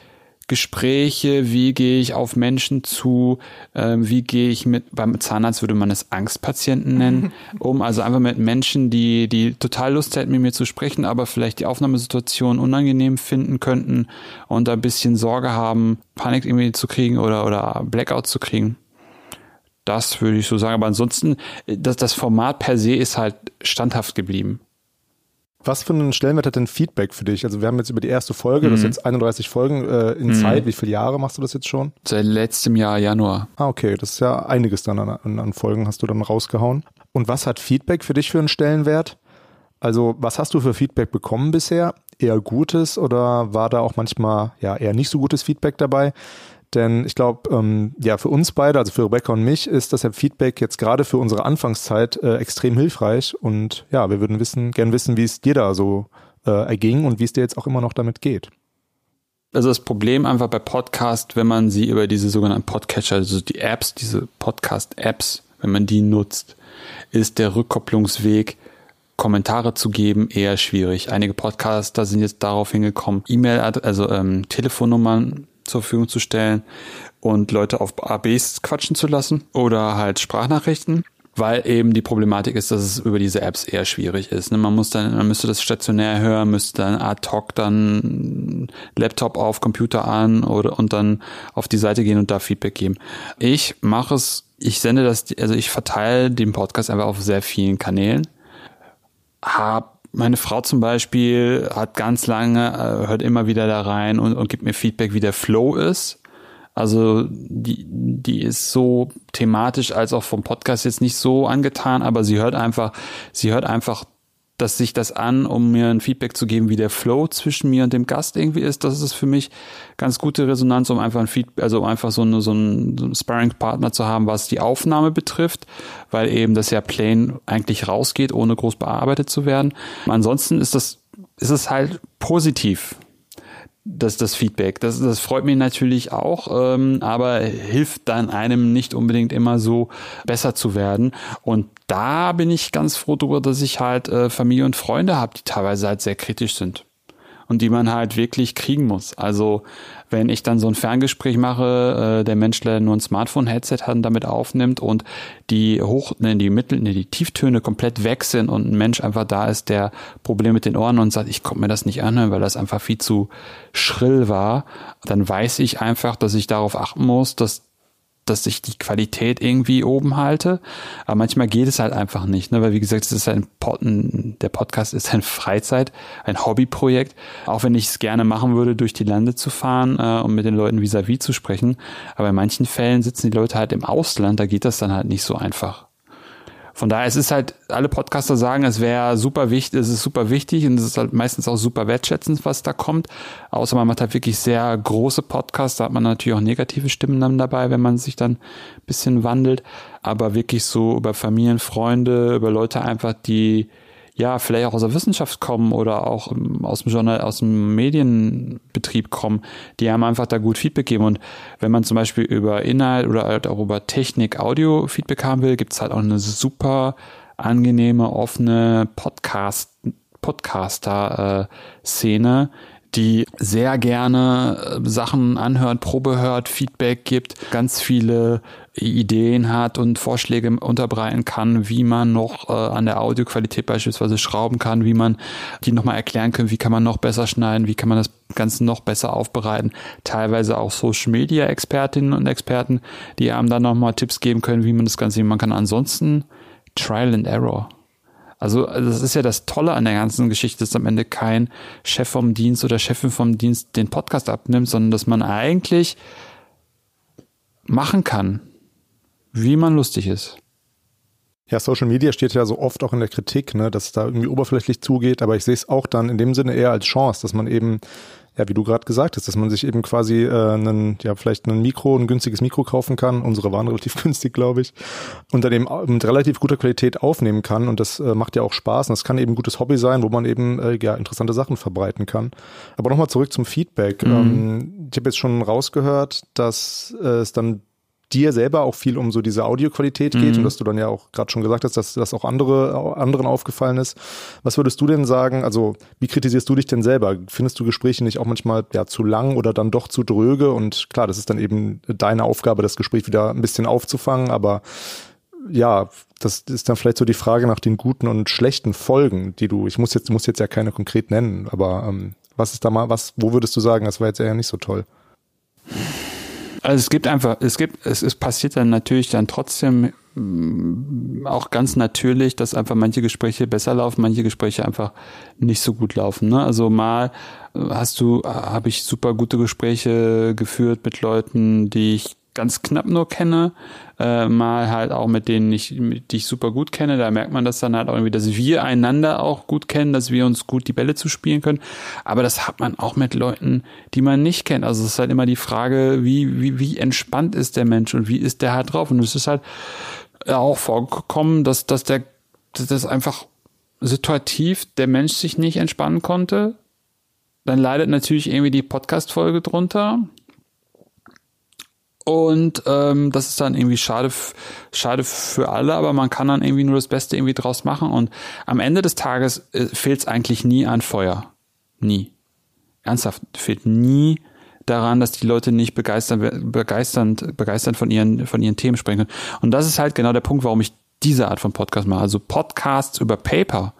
Gespräche, wie gehe ich auf Menschen zu, äh, wie gehe ich mit, beim Zahnarzt würde man es Angstpatienten nennen, um also einfach mit Menschen, die, die total Lust hätten, mit mir zu sprechen, aber vielleicht die Aufnahmesituation unangenehm finden könnten und ein bisschen Sorge haben, Panik irgendwie zu kriegen oder, oder Blackout zu kriegen. Das würde ich so sagen. Aber ansonsten, das, das Format per se ist halt standhaft geblieben. Was für einen Stellenwert hat denn Feedback für dich? Also wir haben jetzt über die erste Folge, mhm. das sind jetzt 31 Folgen äh, in mhm. Zeit. Wie viele Jahre machst du das jetzt schon? Seit letztem Jahr Januar. Ah, okay. Das ist ja einiges dann an, an Folgen hast du dann rausgehauen. Und was hat Feedback für dich für einen Stellenwert? Also was hast du für Feedback bekommen bisher? Eher gutes oder war da auch manchmal ja eher nicht so gutes Feedback dabei? Denn ich glaube, ähm, ja, für uns beide, also für Rebecca und mich, ist das Feedback jetzt gerade für unsere Anfangszeit äh, extrem hilfreich. Und ja, wir würden wissen, gern wissen, wie es dir da so äh, erging und wie es dir jetzt auch immer noch damit geht. Also das Problem einfach bei Podcast, wenn man sie über diese sogenannten Podcatcher, also die Apps, diese Podcast-Apps, wenn man die nutzt, ist der Rückkopplungsweg Kommentare zu geben eher schwierig. Einige Podcaster sind jetzt darauf hingekommen, E-Mail, also ähm, Telefonnummern zur Verfügung zu stellen und Leute auf ABs quatschen zu lassen oder halt Sprachnachrichten weil eben die Problematik ist, dass es über diese Apps eher schwierig ist. Ne? Man muss dann, man müsste das stationär hören, müsste dann ad hoc dann Laptop auf, Computer an oder und dann auf die Seite gehen und da Feedback geben. Ich mache es, ich sende das, also ich verteile den Podcast einfach auf sehr vielen Kanälen. Hab meine Frau zum Beispiel hat ganz lange, äh, hört immer wieder da rein und, und gibt mir Feedback, wie der Flow ist. Also die, die ist so thematisch als auch vom Podcast jetzt nicht so angetan, aber sie hört einfach, sie hört einfach dass sich das an, um mir ein Feedback zu geben, wie der Flow zwischen mir und dem Gast irgendwie ist. Das ist für mich ganz gute Resonanz, um einfach ein Feedback, also um einfach so, eine, so einen, so einen Sparring-Partner zu haben, was die Aufnahme betrifft, weil eben das ja plain eigentlich rausgeht, ohne groß bearbeitet zu werden. Ansonsten ist das, ist es halt positiv das, das Feedback. Das, das freut mich natürlich auch, ähm, aber hilft dann einem nicht unbedingt immer so besser zu werden. Und da bin ich ganz froh darüber, dass ich halt äh, Familie und Freunde habe, die teilweise halt sehr kritisch sind und die man halt wirklich kriegen muss. Also wenn ich dann so ein Ferngespräch mache, äh, der Mensch, der nur ein Smartphone-Headset hat und damit aufnimmt und die hoch, ne, die Mittel, ne, die Tieftöne komplett weg sind und ein Mensch einfach da ist, der Probleme mit den Ohren und sagt, ich konnte mir das nicht anhören, weil das einfach viel zu schrill war, dann weiß ich einfach, dass ich darauf achten muss, dass dass ich die Qualität irgendwie oben halte. Aber manchmal geht es halt einfach nicht, ne? weil wie gesagt, es ist ein, Pod, der Podcast ist ein Freizeit, ein Hobbyprojekt. Auch wenn ich es gerne machen würde, durch die Lande zu fahren äh, und mit den Leuten vis-à-vis -vis zu sprechen. Aber in manchen Fällen sitzen die Leute halt im Ausland, da geht das dann halt nicht so einfach. Von daher, es ist halt, alle Podcaster sagen, es wäre super wichtig, es ist super wichtig und es ist halt meistens auch super wertschätzend, was da kommt. Außer man macht halt wirklich sehr große Podcasts, da hat man natürlich auch negative Stimmen dann dabei, wenn man sich dann ein bisschen wandelt. Aber wirklich so über Familien, Freunde, über Leute einfach, die ja, vielleicht auch aus der Wissenschaft kommen oder auch aus dem Journal, aus dem Medienbetrieb kommen, die haben einfach da gut Feedback geben. Und wenn man zum Beispiel über Inhalt oder halt auch über Technik, Audio Feedback haben will, gibt es halt auch eine super angenehme, offene Podcast, Podcaster-Szene, die sehr gerne äh, Sachen anhört, Probe hört, Feedback gibt, ganz viele Ideen hat und Vorschläge unterbreiten kann, wie man noch äh, an der Audioqualität beispielsweise schrauben kann, wie man die nochmal erklären kann, wie kann man noch besser schneiden, wie kann man das Ganze noch besser aufbereiten. Teilweise auch Social Media Expertinnen und Experten, die einem dann nochmal Tipps geben können, wie man das Ganze machen kann. Ansonsten Trial and Error. Also das ist ja das Tolle an der ganzen Geschichte, dass am Ende kein Chef vom Dienst oder Chefin vom Dienst den Podcast abnimmt, sondern dass man eigentlich machen kann, wie man lustig ist. Ja, Social Media steht ja so oft auch in der Kritik, ne, dass es da irgendwie oberflächlich zugeht, aber ich sehe es auch dann in dem Sinne eher als Chance, dass man eben ja, wie du gerade gesagt hast, dass man sich eben quasi äh, einen, ja, vielleicht ein Mikro, ein günstiges Mikro kaufen kann. Unsere waren relativ günstig, glaube ich. Und dann eben mit relativ guter Qualität aufnehmen kann. Und das äh, macht ja auch Spaß. Und das kann eben ein gutes Hobby sein, wo man eben äh, ja, interessante Sachen verbreiten kann. Aber nochmal zurück zum Feedback. Mhm. Ähm, ich habe jetzt schon rausgehört, dass äh, es dann dir selber auch viel um so diese Audioqualität geht mhm. und dass du dann ja auch gerade schon gesagt hast, dass das auch andere anderen aufgefallen ist. Was würdest du denn sagen? Also wie kritisierst du dich denn selber? Findest du Gespräche nicht auch manchmal ja zu lang oder dann doch zu dröge? Und klar, das ist dann eben deine Aufgabe, das Gespräch wieder ein bisschen aufzufangen, aber ja, das ist dann vielleicht so die Frage nach den guten und schlechten Folgen, die du, ich muss jetzt, muss jetzt ja keine konkret nennen, aber ähm, was ist da mal, was, wo würdest du sagen, das war jetzt eher nicht so toll? Also es gibt einfach, es gibt, es, es passiert dann natürlich dann trotzdem mm, auch ganz natürlich, dass einfach manche Gespräche besser laufen, manche Gespräche einfach nicht so gut laufen. Ne? Also mal äh, hast du, habe ich super gute Gespräche geführt mit Leuten, die ich ganz knapp nur kenne, äh, mal halt auch mit denen ich, die ich super gut kenne. Da merkt man das dann halt auch irgendwie, dass wir einander auch gut kennen, dass wir uns gut die Bälle zuspielen können. Aber das hat man auch mit Leuten, die man nicht kennt. Also es ist halt immer die Frage, wie, wie, wie entspannt ist der Mensch und wie ist der halt drauf? Und es ist halt auch vorgekommen, dass, dass der, dass das einfach situativ der Mensch sich nicht entspannen konnte. Dann leidet natürlich irgendwie die Podcast-Folge drunter. Und ähm, das ist dann irgendwie schade, schade für alle, aber man kann dann irgendwie nur das Beste irgendwie draus machen. Und am Ende des Tages äh, fehlt es eigentlich nie an Feuer. Nie. Ernsthaft, fehlt nie daran, dass die Leute nicht begeistern, begeisternd, begeisternd von ihren, von ihren Themen sprechen können. Und das ist halt genau der Punkt, warum ich diese Art von Podcast mache. Also Podcasts über Paper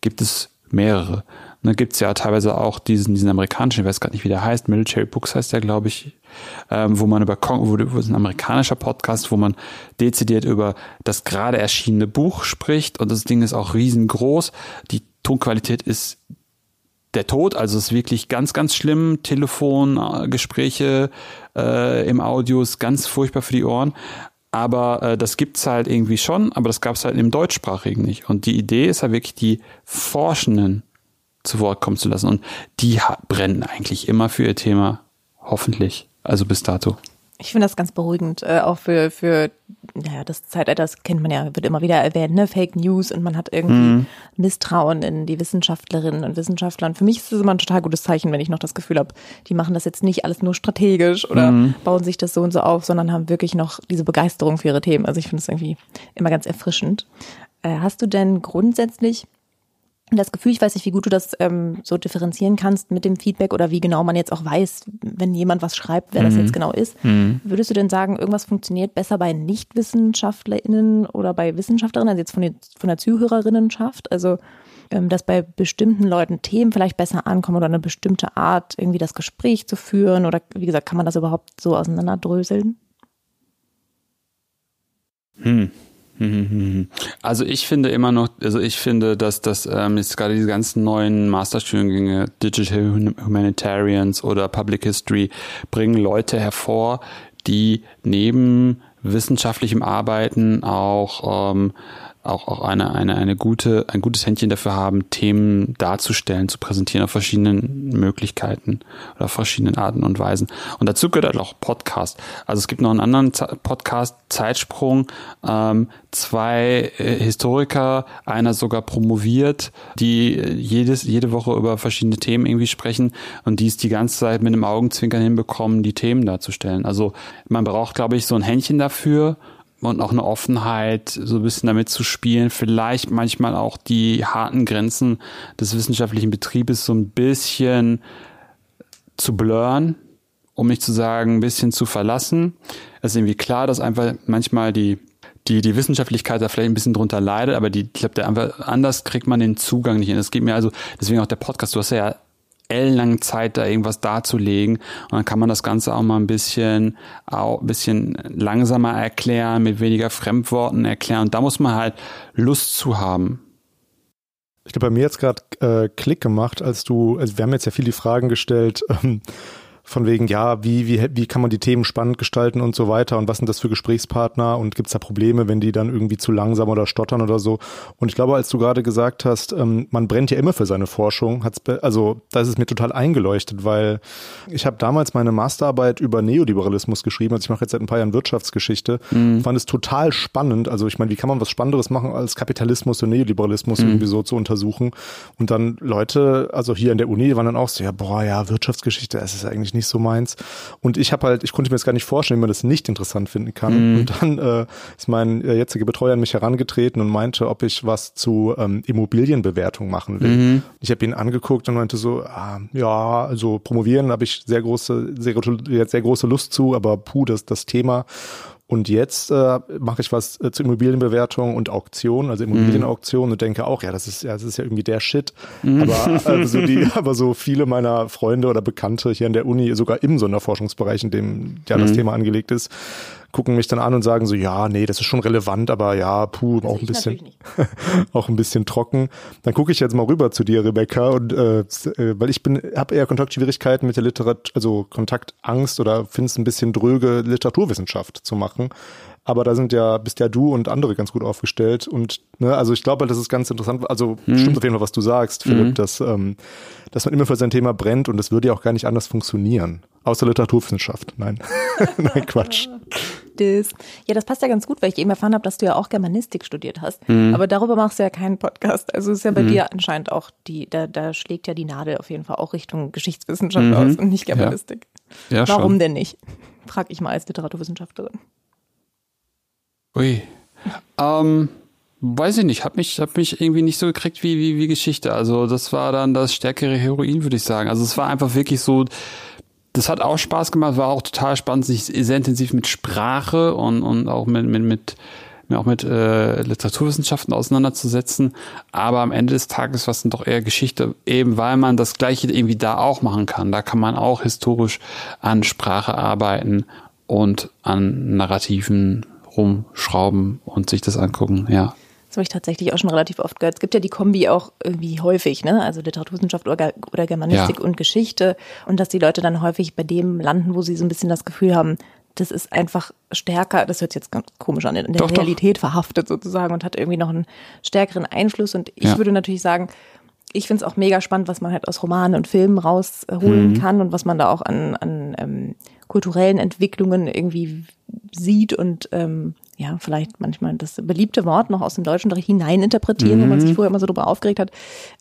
gibt es mehrere. Und dann gibt's ja teilweise auch diesen, diesen amerikanischen, ich weiß gar nicht, wie der heißt, Military Books heißt der, glaube ich, ähm, wo man über, wo, wo ist ein amerikanischer Podcast, wo man dezidiert über das gerade erschienene Buch spricht und das Ding ist auch riesengroß. Die Tonqualität ist der Tod, also es ist wirklich ganz, ganz schlimm. Telefongespräche äh, im Audio ist ganz furchtbar für die Ohren. Aber äh, das gibt's halt irgendwie schon, aber das gab's halt im Deutschsprachigen nicht. Und die Idee ist halt wirklich, die Forschenden zu Wort kommen zu lassen. Und die brennen eigentlich immer für ihr Thema. Hoffentlich. Also bis dato. Ich finde das ganz beruhigend, äh, auch für, für ja, das Zeitalter, das kennt man ja, wird immer wieder erwähnt, ne? Fake News und man hat irgendwie mhm. Misstrauen in die Wissenschaftlerinnen und Wissenschaftler. Und für mich ist es immer ein total gutes Zeichen, wenn ich noch das Gefühl habe, die machen das jetzt nicht alles nur strategisch oder mhm. bauen sich das so und so auf, sondern haben wirklich noch diese Begeisterung für ihre Themen. Also ich finde es irgendwie immer ganz erfrischend. Äh, hast du denn grundsätzlich das Gefühl, ich weiß nicht, wie gut du das ähm, so differenzieren kannst mit dem Feedback oder wie genau man jetzt auch weiß, wenn jemand was schreibt, wer mhm. das jetzt genau ist. Mhm. Würdest du denn sagen, irgendwas funktioniert besser bei NichtwissenschaftlerInnen oder bei Wissenschaftlerinnen, also jetzt von, den, von der Zuhörerinnenschaft? Also, ähm, dass bei bestimmten Leuten Themen vielleicht besser ankommen oder eine bestimmte Art, irgendwie das Gespräch zu führen? Oder wie gesagt, kann man das überhaupt so auseinanderdröseln? Hm. Also ich finde immer noch, also ich finde, dass das ähm, jetzt gerade diese ganzen neuen Masterstudiengänge, Digital Humanitarians oder Public History, bringen Leute hervor, die neben wissenschaftlichem Arbeiten auch ähm, auch, auch eine, eine, eine gute, ein gutes Händchen dafür haben, Themen darzustellen, zu präsentieren auf verschiedenen Möglichkeiten oder auf verschiedenen Arten und Weisen. Und dazu gehört halt auch Podcast. Also es gibt noch einen anderen Podcast, Zeitsprung, ähm, zwei äh, Historiker, einer sogar promoviert, die jedes, jede Woche über verschiedene Themen irgendwie sprechen und die es die ganze Zeit mit einem Augenzwinkern hinbekommen, die Themen darzustellen. Also man braucht, glaube ich, so ein Händchen dafür, und auch eine Offenheit, so ein bisschen damit zu spielen, vielleicht manchmal auch die harten Grenzen des wissenschaftlichen Betriebes so ein bisschen zu blurren, um nicht zu sagen, ein bisschen zu verlassen. Es ist irgendwie klar, dass einfach manchmal die die, die Wissenschaftlichkeit da vielleicht ein bisschen drunter leidet, aber die, ich glaube, anders kriegt man den Zugang nicht hin. Es geht mir also, deswegen auch der Podcast, du hast ja ellenlangen Zeit, da irgendwas darzulegen. Und dann kann man das Ganze auch mal ein bisschen, auch ein bisschen langsamer erklären, mit weniger Fremdworten erklären. Und da muss man halt Lust zu haben. Ich glaube, bei mir jetzt gerade äh, Klick gemacht, als du, also wir haben jetzt ja viele Fragen gestellt, ähm, von wegen, ja, wie, wie, wie kann man die Themen spannend gestalten und so weiter und was sind das für Gesprächspartner und gibt es da Probleme, wenn die dann irgendwie zu langsam oder stottern oder so. Und ich glaube, als du gerade gesagt hast, ähm, man brennt ja immer für seine Forschung, hat's also da ist es mir total eingeleuchtet, weil ich habe damals meine Masterarbeit über Neoliberalismus geschrieben, also ich mache jetzt seit ein paar Jahren Wirtschaftsgeschichte, mhm. fand es total spannend, also ich meine, wie kann man was Spannenderes machen, als Kapitalismus und Neoliberalismus mhm. irgendwie so zu untersuchen und dann Leute, also hier in der Uni waren dann auch so, ja, boah, ja, Wirtschaftsgeschichte, es ist eigentlich nicht so meins. Und ich habe halt, ich konnte mir jetzt gar nicht vorstellen, wie man das nicht interessant finden kann. Mhm. Und dann äh, ist mein äh, jetziger Betreuer an mich herangetreten und meinte, ob ich was zu ähm, Immobilienbewertung machen will. Mhm. Ich habe ihn angeguckt und meinte so, ah, ja, also promovieren habe ich sehr große, sehr, sehr große Lust zu, aber puh, das, das Thema. Und jetzt äh, mache ich was äh, zu Immobilienbewertung und Auktion, also Immobilienauktion und denke auch, ja, das ist ja, das ist ja irgendwie der Shit. Mhm. Aber äh, so die, aber so viele meiner Freunde oder Bekannte hier an der Uni, sogar im Sonderforschungsbereich, in dem ja das mhm. Thema angelegt ist, gucken mich dann an und sagen so, ja, nee, das ist schon relevant, aber ja, puh, auch ein bisschen, auch ein bisschen trocken. Dann gucke ich jetzt mal rüber zu dir, Rebecca, und äh, äh weil ich bin, habe eher Kontaktschwierigkeiten mit der Literatur, also Kontaktangst oder finde es ein bisschen dröge, Literaturwissenschaft zu machen. Aber da sind ja, bist ja du und andere ganz gut aufgestellt. Und ne, also ich glaube, das ist ganz interessant. Also hm. stimmt auf jeden Fall, was du sagst, Philipp, hm. dass, ähm, dass man immer für sein Thema brennt und es würde ja auch gar nicht anders funktionieren. Außer Literaturwissenschaft. Nein. Nein, Quatsch. Das. Ja, das passt ja ganz gut, weil ich eben erfahren habe, dass du ja auch Germanistik studiert hast. Mhm. Aber darüber machst du ja keinen Podcast. Also ist ja bei mhm. dir anscheinend auch die, da, da schlägt ja die Nadel auf jeden Fall auch Richtung Geschichtswissenschaft mhm. aus und nicht Germanistik. Ja. ja Warum schon. denn nicht? Frag ich mal als Literaturwissenschaftlerin. Ui. Ähm, weiß ich nicht, hab mich, hab mich irgendwie nicht so gekriegt wie, wie, wie Geschichte. Also das war dann das stärkere Heroin, würde ich sagen. Also es war einfach wirklich so, das hat auch Spaß gemacht, war auch total spannend, sich sehr intensiv mit Sprache und, und auch mit, mit, mit auch mit äh, Literaturwissenschaften auseinanderzusetzen. Aber am Ende des Tages war es dann doch eher Geschichte, eben weil man das Gleiche irgendwie da auch machen kann. Da kann man auch historisch an Sprache arbeiten und an Narrativen rumschrauben und sich das angucken, ja. Das habe ich tatsächlich auch schon relativ oft gehört. Es gibt ja die Kombi auch irgendwie häufig, ne? Also Literaturwissenschaft oder, oder Germanistik ja. und Geschichte. Und dass die Leute dann häufig bei dem landen, wo sie so ein bisschen das Gefühl haben, das ist einfach stärker, das hört sich jetzt ganz komisch an, in der doch, Realität doch. verhaftet sozusagen und hat irgendwie noch einen stärkeren Einfluss. Und ich ja. würde natürlich sagen, ich finde es auch mega spannend, was man halt aus Romanen und Filmen rausholen mhm. kann und was man da auch an, an ähm, kulturellen Entwicklungen irgendwie sieht und ähm, ja, vielleicht manchmal das beliebte Wort noch aus dem Deutschen hineininterpretieren, mhm. wo man sich mhm. vorher immer so drüber aufgeregt hat.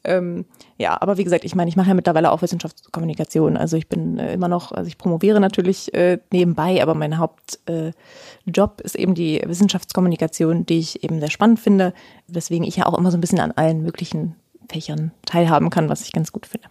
Ähm, ja, aber wie gesagt, ich meine, ich mache ja mittlerweile auch Wissenschaftskommunikation. Also ich bin äh, immer noch, also ich promoviere natürlich äh, nebenbei, aber mein Hauptjob äh, ist eben die Wissenschaftskommunikation, die ich eben sehr spannend finde, weswegen ich ja auch immer so ein bisschen an allen möglichen Fächern teilhaben kann, was ich ganz gut finde.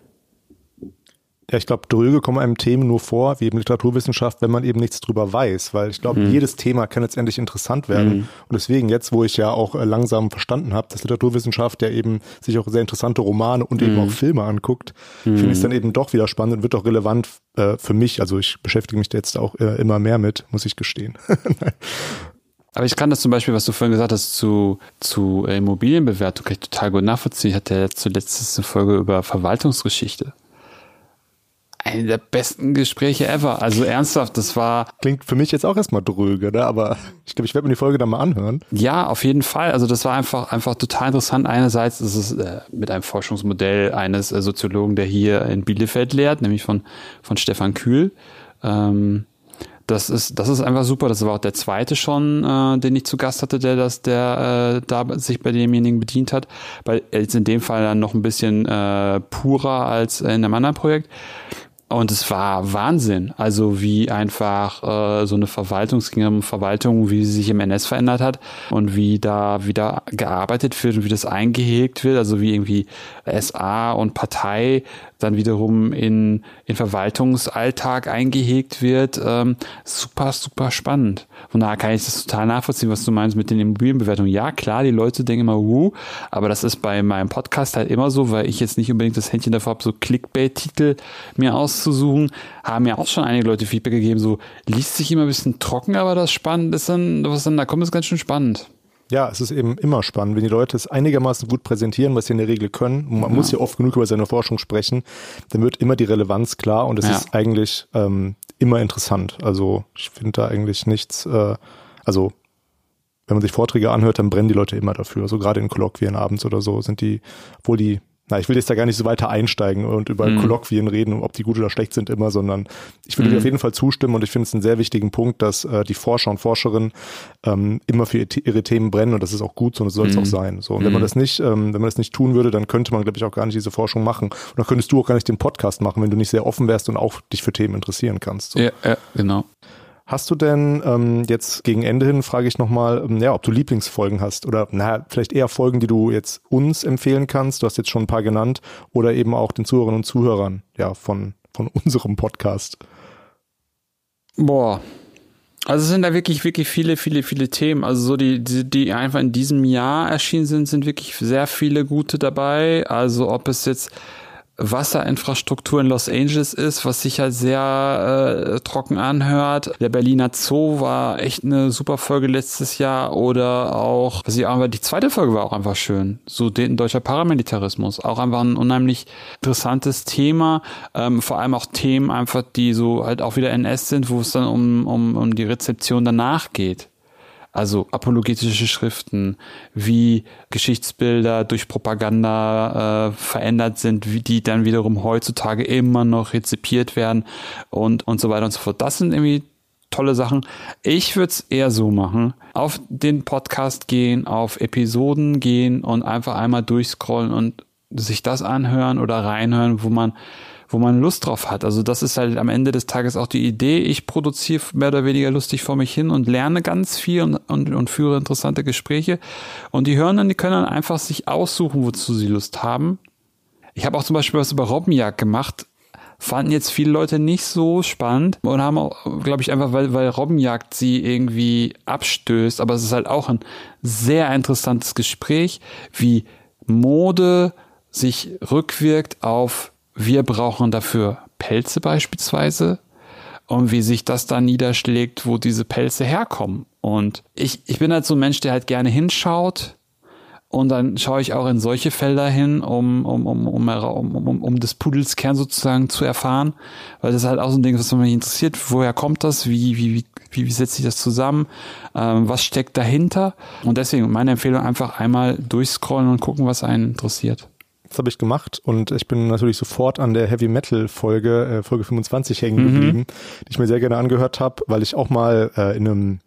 Ja, ich glaube, Dröge kommen einem Themen nur vor, wie eben Literaturwissenschaft, wenn man eben nichts drüber weiß, weil ich glaube, mhm. jedes Thema kann letztendlich interessant werden. Mhm. Und deswegen jetzt, wo ich ja auch äh, langsam verstanden habe, dass Literaturwissenschaft ja eben sich auch sehr interessante Romane und mhm. eben auch Filme anguckt, finde ich es dann eben doch wieder spannend und wird auch relevant äh, für mich. Also ich beschäftige mich da jetzt auch äh, immer mehr mit, muss ich gestehen. Aber ich kann das zum Beispiel, was du vorhin gesagt hast, zu, zu Immobilienbewertung, kann ich total gut nachvollziehen. Ich hatte ja zuletzt eine Folge über Verwaltungsgeschichte eine der besten Gespräche ever. Also ernsthaft, das war. Klingt für mich jetzt auch erstmal dröge, ne? aber ich glaube, ich werde mir die Folge dann mal anhören. Ja, auf jeden Fall. Also das war einfach, einfach total interessant. Einerseits ist es äh, mit einem Forschungsmodell eines äh, Soziologen, der hier in Bielefeld lehrt, nämlich von, von Stefan Kühl. Ähm, das ist, das ist einfach super. Das war auch der zweite schon, äh, den ich zu Gast hatte, der das, der äh, da sich bei demjenigen bedient hat. Bei jetzt in dem Fall dann noch ein bisschen äh, purer als in einem anderen Projekt. Und es war Wahnsinn, also wie einfach äh, so eine Verwaltung, wie sie sich im NS verändert hat und wie da wieder gearbeitet wird und wie das eingehegt wird, also wie irgendwie SA und Partei dann wiederum in, in Verwaltungsalltag eingehegt wird. Ähm, super, super spannend. Von daher kann ich das total nachvollziehen, was du meinst mit den Immobilienbewertungen. Ja, klar, die Leute denken immer, wuh, aber das ist bei meinem Podcast halt immer so, weil ich jetzt nicht unbedingt das Händchen davor habe, so Clickbait-Titel mir auszusuchen. Haben ja auch schon einige Leute Feedback gegeben, so liest sich immer ein bisschen trocken, aber das spannend ist dann, was dann da kommt, ist ganz schön spannend. Ja, es ist eben immer spannend, wenn die Leute es einigermaßen gut präsentieren, was sie in der Regel können. Man ja. muss ja oft genug über seine Forschung sprechen. Dann wird immer die Relevanz klar und es ja. ist eigentlich ähm, immer interessant. Also ich finde da eigentlich nichts, äh, also wenn man sich Vorträge anhört, dann brennen die Leute immer dafür. So also gerade in Kolloquien abends oder so sind die, wo die na, ich will jetzt da gar nicht so weiter einsteigen und über mhm. Kolloquien reden, ob die gut oder schlecht sind immer, sondern ich würde mhm. dir auf jeden Fall zustimmen und ich finde es einen sehr wichtigen Punkt, dass äh, die Forscher und Forscherinnen ähm, immer für ihre Themen brennen und das ist auch gut so und das soll es mhm. auch sein. So, und wenn man mhm. das nicht, ähm, wenn man das nicht tun würde, dann könnte man, glaube ich, auch gar nicht diese Forschung machen. Und dann könntest du auch gar nicht den Podcast machen, wenn du nicht sehr offen wärst und auch dich für Themen interessieren kannst. So. Ja, ja, genau. Hast du denn ähm, jetzt gegen Ende hin, frage ich nochmal, ähm, ja, ob du Lieblingsfolgen hast oder na, vielleicht eher Folgen, die du jetzt uns empfehlen kannst, du hast jetzt schon ein paar genannt, oder eben auch den Zuhörerinnen und Zuhörern ja, von, von unserem Podcast? Boah. Also es sind da wirklich, wirklich viele, viele, viele Themen. Also so die, die, die einfach in diesem Jahr erschienen sind, sind wirklich sehr viele gute dabei. Also ob es jetzt Wasserinfrastruktur in Los Angeles ist, was sich halt sehr äh, trocken anhört. Der Berliner Zoo war echt eine super Folge letztes Jahr oder auch, was ich aber die zweite Folge war auch einfach schön. So den deutscher Paramilitarismus, auch einfach ein unheimlich interessantes Thema. Ähm, vor allem auch Themen einfach, die so halt auch wieder NS sind, wo es dann um um um die Rezeption danach geht also apologetische Schriften, wie Geschichtsbilder durch Propaganda äh, verändert sind, wie die dann wiederum heutzutage immer noch rezipiert werden und, und so weiter und so fort. Das sind irgendwie tolle Sachen. Ich würde es eher so machen, auf den Podcast gehen, auf Episoden gehen und einfach einmal durchscrollen und sich das anhören oder reinhören, wo man wo man Lust drauf hat. Also das ist halt am Ende des Tages auch die Idee. Ich produziere mehr oder weniger lustig vor mich hin und lerne ganz viel und, und, und führe interessante Gespräche. Und die Hörenden, die können dann einfach sich aussuchen, wozu sie Lust haben. Ich habe auch zum Beispiel was über Robbenjagd gemacht. Fanden jetzt viele Leute nicht so spannend und haben auch, glaube ich, einfach, weil, weil Robbenjagd sie irgendwie abstößt. Aber es ist halt auch ein sehr interessantes Gespräch, wie Mode sich rückwirkt auf wir brauchen dafür Pelze beispielsweise und wie sich das dann niederschlägt, wo diese Pelze herkommen. Und ich, ich bin halt so ein Mensch, der halt gerne hinschaut und dann schaue ich auch in solche Felder hin, um, um, um, um, um, um, um des Pudels Kern sozusagen zu erfahren, weil das ist halt auch so ein Ding, was mich interessiert. Woher kommt das? Wie, wie, wie, wie setzt sich das zusammen? Ähm, was steckt dahinter? Und deswegen meine Empfehlung einfach einmal durchscrollen und gucken, was einen interessiert. Das habe ich gemacht und ich bin natürlich sofort an der Heavy Metal Folge, äh, Folge 25 hängen mhm. geblieben, die ich mir sehr gerne angehört habe, weil ich auch mal äh, in einem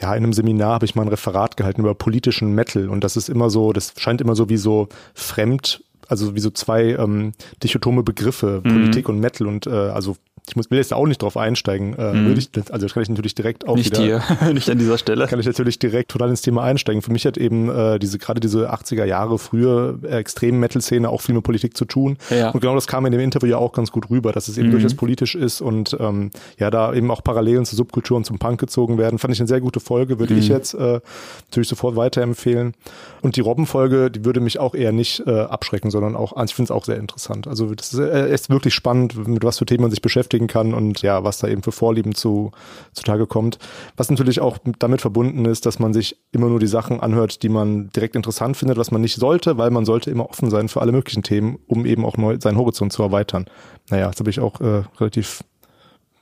ja, in einem Seminar habe ich mal ein Referat gehalten über politischen Metal und das ist immer so, das scheint immer so wie so fremd, also wie so zwei ähm, dichotome Begriffe, mhm. Politik und Metal und äh, also ich muss, will jetzt auch nicht drauf einsteigen. Äh, mhm. ich, also kann ich natürlich direkt auch nicht wieder, hier, nicht an dieser Stelle. Kann ich natürlich direkt total ins Thema einsteigen. Für mich hat eben äh, diese gerade diese 80er Jahre frühe äh, extremen Metal-Szene auch viel mit Politik zu tun. Ja. Und genau das kam in dem Interview ja auch ganz gut rüber, dass es eben mhm. durchaus politisch ist und ähm, ja da eben auch Parallelen zur Subkultur und zum Punk gezogen werden. Fand ich eine sehr gute Folge, würde mhm. ich jetzt äh, natürlich sofort weiterempfehlen. Und die Robbenfolge, die würde mich auch eher nicht äh, abschrecken, sondern auch, ich finde es auch sehr interessant. Also das ist, äh, ist wirklich spannend, mit was für Themen man sich beschäftigt beschäftigen kann und ja, was da eben für Vorlieben zu, zutage kommt. Was natürlich auch damit verbunden ist, dass man sich immer nur die Sachen anhört, die man direkt interessant findet, was man nicht sollte, weil man sollte immer offen sein für alle möglichen Themen, um eben auch neu seinen Horizont zu erweitern. Naja, jetzt habe ich auch äh, relativ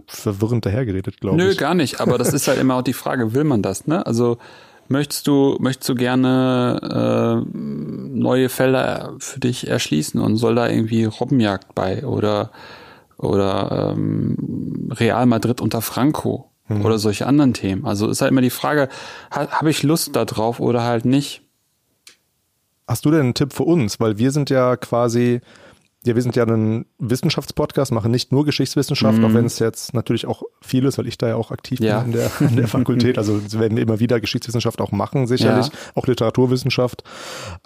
verwirrend dahergeredet, glaube ich. Nö, gar nicht. Aber das ist halt immer auch die Frage, will man das, ne? Also möchtest du, möchtest du gerne äh, neue Felder für dich erschließen und soll da irgendwie Robbenjagd bei oder oder ähm, Real Madrid unter Franco mhm. oder solche anderen Themen. Also ist halt immer die Frage, ha, habe ich Lust da drauf oder halt nicht? Hast du denn einen Tipp für uns? Weil wir sind ja quasi ja, wir sind ja ein Wissenschaftspodcast, machen nicht nur Geschichtswissenschaft, mhm. auch wenn es jetzt natürlich auch viel ist, weil ich da ja auch aktiv ja. bin in der, in der Fakultät. Also werden wir immer wieder Geschichtswissenschaft auch machen, sicherlich, ja. auch Literaturwissenschaft.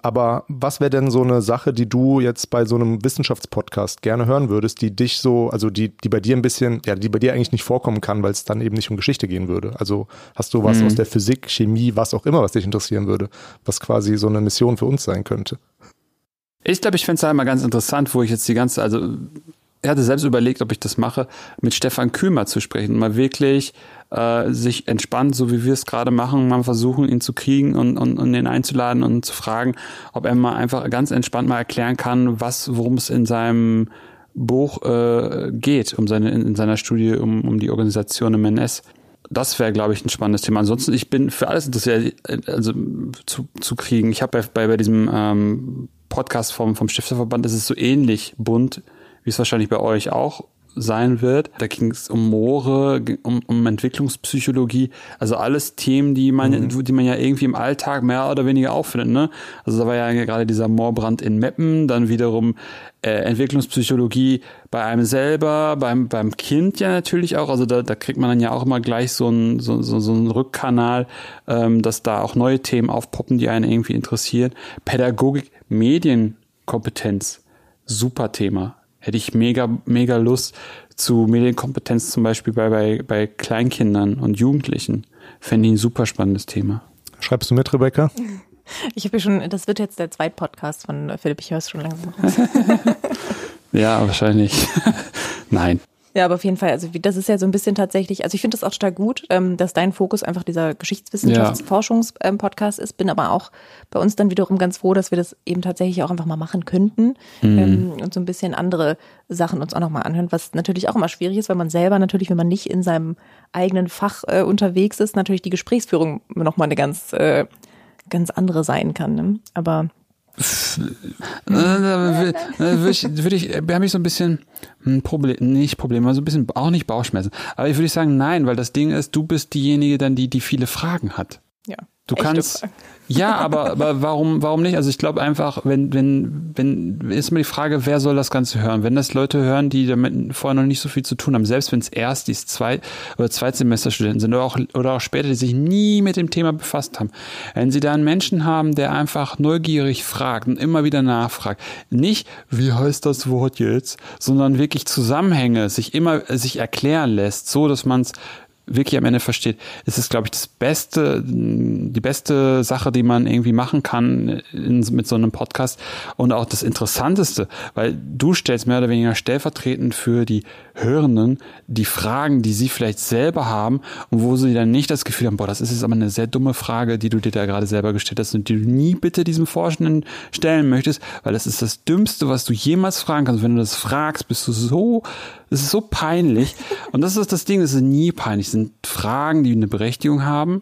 Aber was wäre denn so eine Sache, die du jetzt bei so einem Wissenschaftspodcast gerne hören würdest, die dich so, also die, die bei dir ein bisschen, ja, die bei dir eigentlich nicht vorkommen kann, weil es dann eben nicht um Geschichte gehen würde? Also hast du was mhm. aus der Physik, Chemie, was auch immer, was dich interessieren würde, was quasi so eine Mission für uns sein könnte? Ich glaube, ich fände es halt mal ganz interessant, wo ich jetzt die ganze, also er hatte selbst überlegt, ob ich das mache, mit Stefan Kümer zu sprechen, mal wirklich äh, sich entspannt, so wie wir es gerade machen, mal versuchen, ihn zu kriegen und, und, und ihn einzuladen und zu fragen, ob er mal einfach ganz entspannt mal erklären kann, was, worum es in seinem Buch äh, geht, um seine, in, in seiner Studie um, um die Organisation im NS das wäre, glaube ich, ein spannendes Thema. Ansonsten, ich bin für alles interessiert, also zu, zu kriegen. Ich habe bei, bei diesem ähm, Podcast vom, vom Stifterverband ist es so ähnlich bunt, wie es wahrscheinlich bei euch auch sein wird. Da ging es um Moore, um, um Entwicklungspsychologie, also alles Themen, die man, mhm. die man ja irgendwie im Alltag mehr oder weniger auffindet. Ne? Also da war ja gerade dieser Moorbrand in Meppen, dann wiederum äh, Entwicklungspsychologie bei einem selber, beim, beim Kind ja natürlich auch. Also da, da kriegt man dann ja auch immer gleich so einen so, so, so einen Rückkanal, ähm, dass da auch neue Themen aufpoppen, die einen irgendwie interessieren. Pädagogik, Medienkompetenz, super Thema hätte ich mega, mega Lust zu Medienkompetenz zum Beispiel bei, bei, bei Kleinkindern und Jugendlichen. Fände ich ein super spannendes Thema. Schreibst du mit, Rebecca? Ich habe ja schon, das wird jetzt der zweite Podcast von Philipp, ich höre es schon langsam. ja, wahrscheinlich. Nein. Ja, aber auf jeden Fall, also das ist ja so ein bisschen tatsächlich, also ich finde das auch stark gut, ähm, dass dein Fokus einfach dieser Geschichtswissenschaftsforschungspodcast ist, bin aber auch bei uns dann wiederum ganz froh, dass wir das eben tatsächlich auch einfach mal machen könnten mhm. Ähm, und so ein bisschen andere Sachen uns auch nochmal anhören, was natürlich auch immer schwierig ist, weil man selber natürlich, wenn man nicht in seinem eigenen Fach äh, unterwegs ist, natürlich die Gesprächsführung nochmal eine ganz, äh, ganz andere sein kann. Ne? Aber würde ich, würde ich, habe ich so ein bisschen ein Problem, nicht Problem, aber so ein bisschen auch nicht Bauchschmerzen. Aber ich würde sagen, nein, weil das Ding ist, du bist diejenige dann, die, die viele Fragen hat. Ja. Du kannst, Fragen. Ja, aber, aber warum, warum nicht? Also ich glaube einfach, wenn, wenn, wenn, ist mir die Frage, wer soll das Ganze hören? Wenn das Leute hören, die damit vorher noch nicht so viel zu tun haben, selbst wenn es erst die Zwei- oder Zweitsemesterstudenten sind oder auch, oder auch später, die sich nie mit dem Thema befasst haben. Wenn sie da einen Menschen haben, der einfach neugierig fragt und immer wieder nachfragt, nicht, wie heißt das Wort jetzt, sondern wirklich Zusammenhänge sich immer, sich erklären lässt, so dass man es wirklich am Ende versteht, ist es, glaube ich, das Beste, die beste Sache, die man irgendwie machen kann in, mit so einem Podcast und auch das Interessanteste, weil du stellst mehr oder weniger stellvertretend für die Hörenden die Fragen, die sie vielleicht selber haben und wo sie dann nicht das Gefühl haben, boah, das ist jetzt aber eine sehr dumme Frage, die du dir da gerade selber gestellt hast und die du nie bitte diesem Forschenden stellen möchtest, weil das ist das Dümmste, was du jemals fragen kannst. Wenn du das fragst, bist du so, es ist so peinlich. Und das ist das Ding, es ist nie peinlich. Es sind Fragen, die eine Berechtigung haben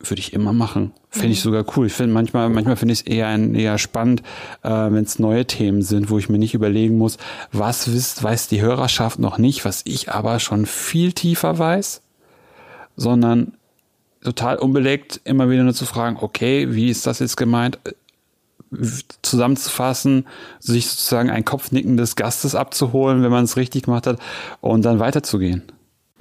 würde ich immer machen. Finde ich mhm. sogar cool. Ich finde manchmal, manchmal finde ich es eher, ein, eher spannend, äh, wenn es neue Themen sind, wo ich mir nicht überlegen muss, was wisst, weiß die Hörerschaft noch nicht, was ich aber schon viel tiefer weiß, sondern total unbelegt immer wieder nur zu fragen, okay, wie ist das jetzt gemeint? zusammenzufassen, sich sozusagen ein Kopfnicken des Gastes abzuholen, wenn man es richtig gemacht hat und dann weiterzugehen.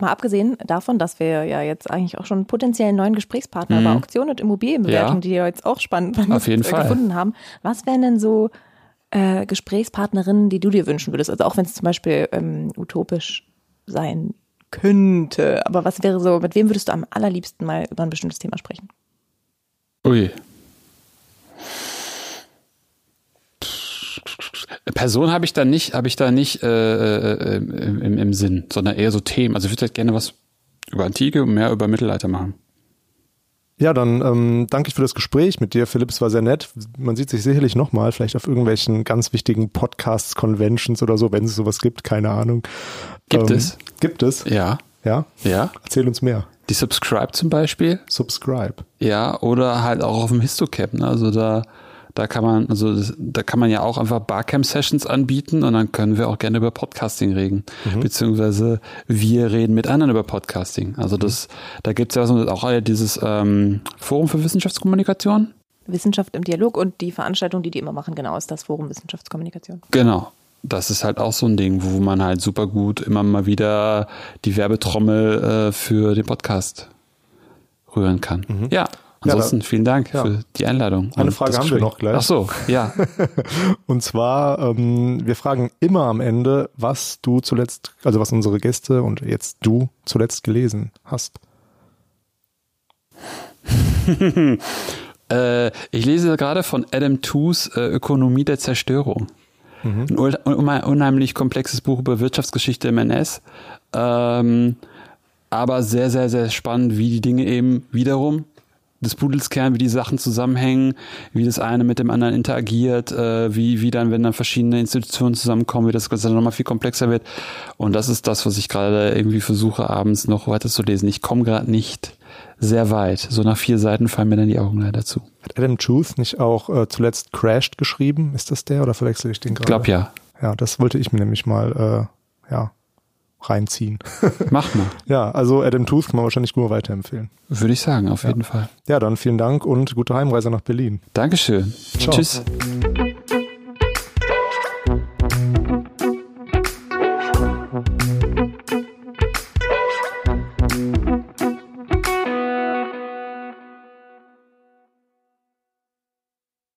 Mal abgesehen davon, dass wir ja jetzt eigentlich auch schon potenziell einen neuen Gesprächspartner mhm. bei Auktion und Immobilienbewertung, ja. die ja jetzt auch spannend Auf jeden Fall. gefunden haben. Was wären denn so äh, Gesprächspartnerinnen, die du dir wünschen würdest? Also auch wenn es zum Beispiel ähm, utopisch sein könnte. Aber was wäre so, mit wem würdest du am allerliebsten mal über ein bestimmtes Thema sprechen? Ui. Person habe ich da nicht, habe ich da nicht äh, äh, im, im Sinn, sondern eher so Themen. Also ich würde halt gerne was über Antike und mehr über Mittelalter machen. Ja, dann ähm, danke ich für das Gespräch mit dir, Philipp. Es war sehr nett. Man sieht sich sicherlich nochmal, vielleicht auf irgendwelchen ganz wichtigen Podcasts, Conventions oder so, wenn es sowas gibt, keine Ahnung. Gibt ähm, es? Gibt es? Ja. Ja? Ja. Erzähl uns mehr. Die Subscribe zum Beispiel. Subscribe. Ja, oder halt auch auf dem Histocap. Ne? Also da da kann man, also da kann man ja auch einfach Barcamp-Sessions anbieten und dann können wir auch gerne über Podcasting reden. Mhm. Beziehungsweise wir reden mit anderen über Podcasting. Also das, da gibt es ja auch dieses ähm, Forum für Wissenschaftskommunikation. Wissenschaft im Dialog und die Veranstaltung, die die immer machen, genau, ist das Forum Wissenschaftskommunikation. Genau. Das ist halt auch so ein Ding, wo man halt super gut immer mal wieder die Werbetrommel äh, für den Podcast rühren kann. Mhm. Ja, Ansonsten ja, vielen Dank ja. für die Einladung. Eine Frage haben wir noch gleich. Ach so, ja. und zwar, ähm, wir fragen immer am Ende, was du zuletzt, also was unsere Gäste und jetzt du zuletzt gelesen hast. äh, ich lese gerade von Adam Toos äh, Ökonomie der Zerstörung. Mhm. Ein unheimlich komplexes Buch über Wirtschaftsgeschichte im NS. Ähm, aber sehr, sehr, sehr spannend, wie die Dinge eben wiederum des Pudels Kern, wie die Sachen zusammenhängen, wie das eine mit dem anderen interagiert, äh, wie, wie dann, wenn dann verschiedene Institutionen zusammenkommen, wie das Ganze dann nochmal viel komplexer wird. Und das ist das, was ich gerade irgendwie versuche, abends noch weiter zu lesen. Ich komme gerade nicht sehr weit. So nach vier Seiten fallen mir dann die Augen leider zu. Hat Adam Truth nicht auch äh, zuletzt Crashed geschrieben? Ist das der oder verwechsel ich den gerade? Ich glaube ja. Ja, das wollte ich mir nämlich mal äh, ja, reinziehen. Mach mal. Ja, also Adam Tooth kann man wahrscheinlich nur weiterempfehlen. Würde ich sagen, auf ja. jeden Fall. Ja, dann vielen Dank und gute Heimreise nach Berlin. Dankeschön. Ciao. Tschüss.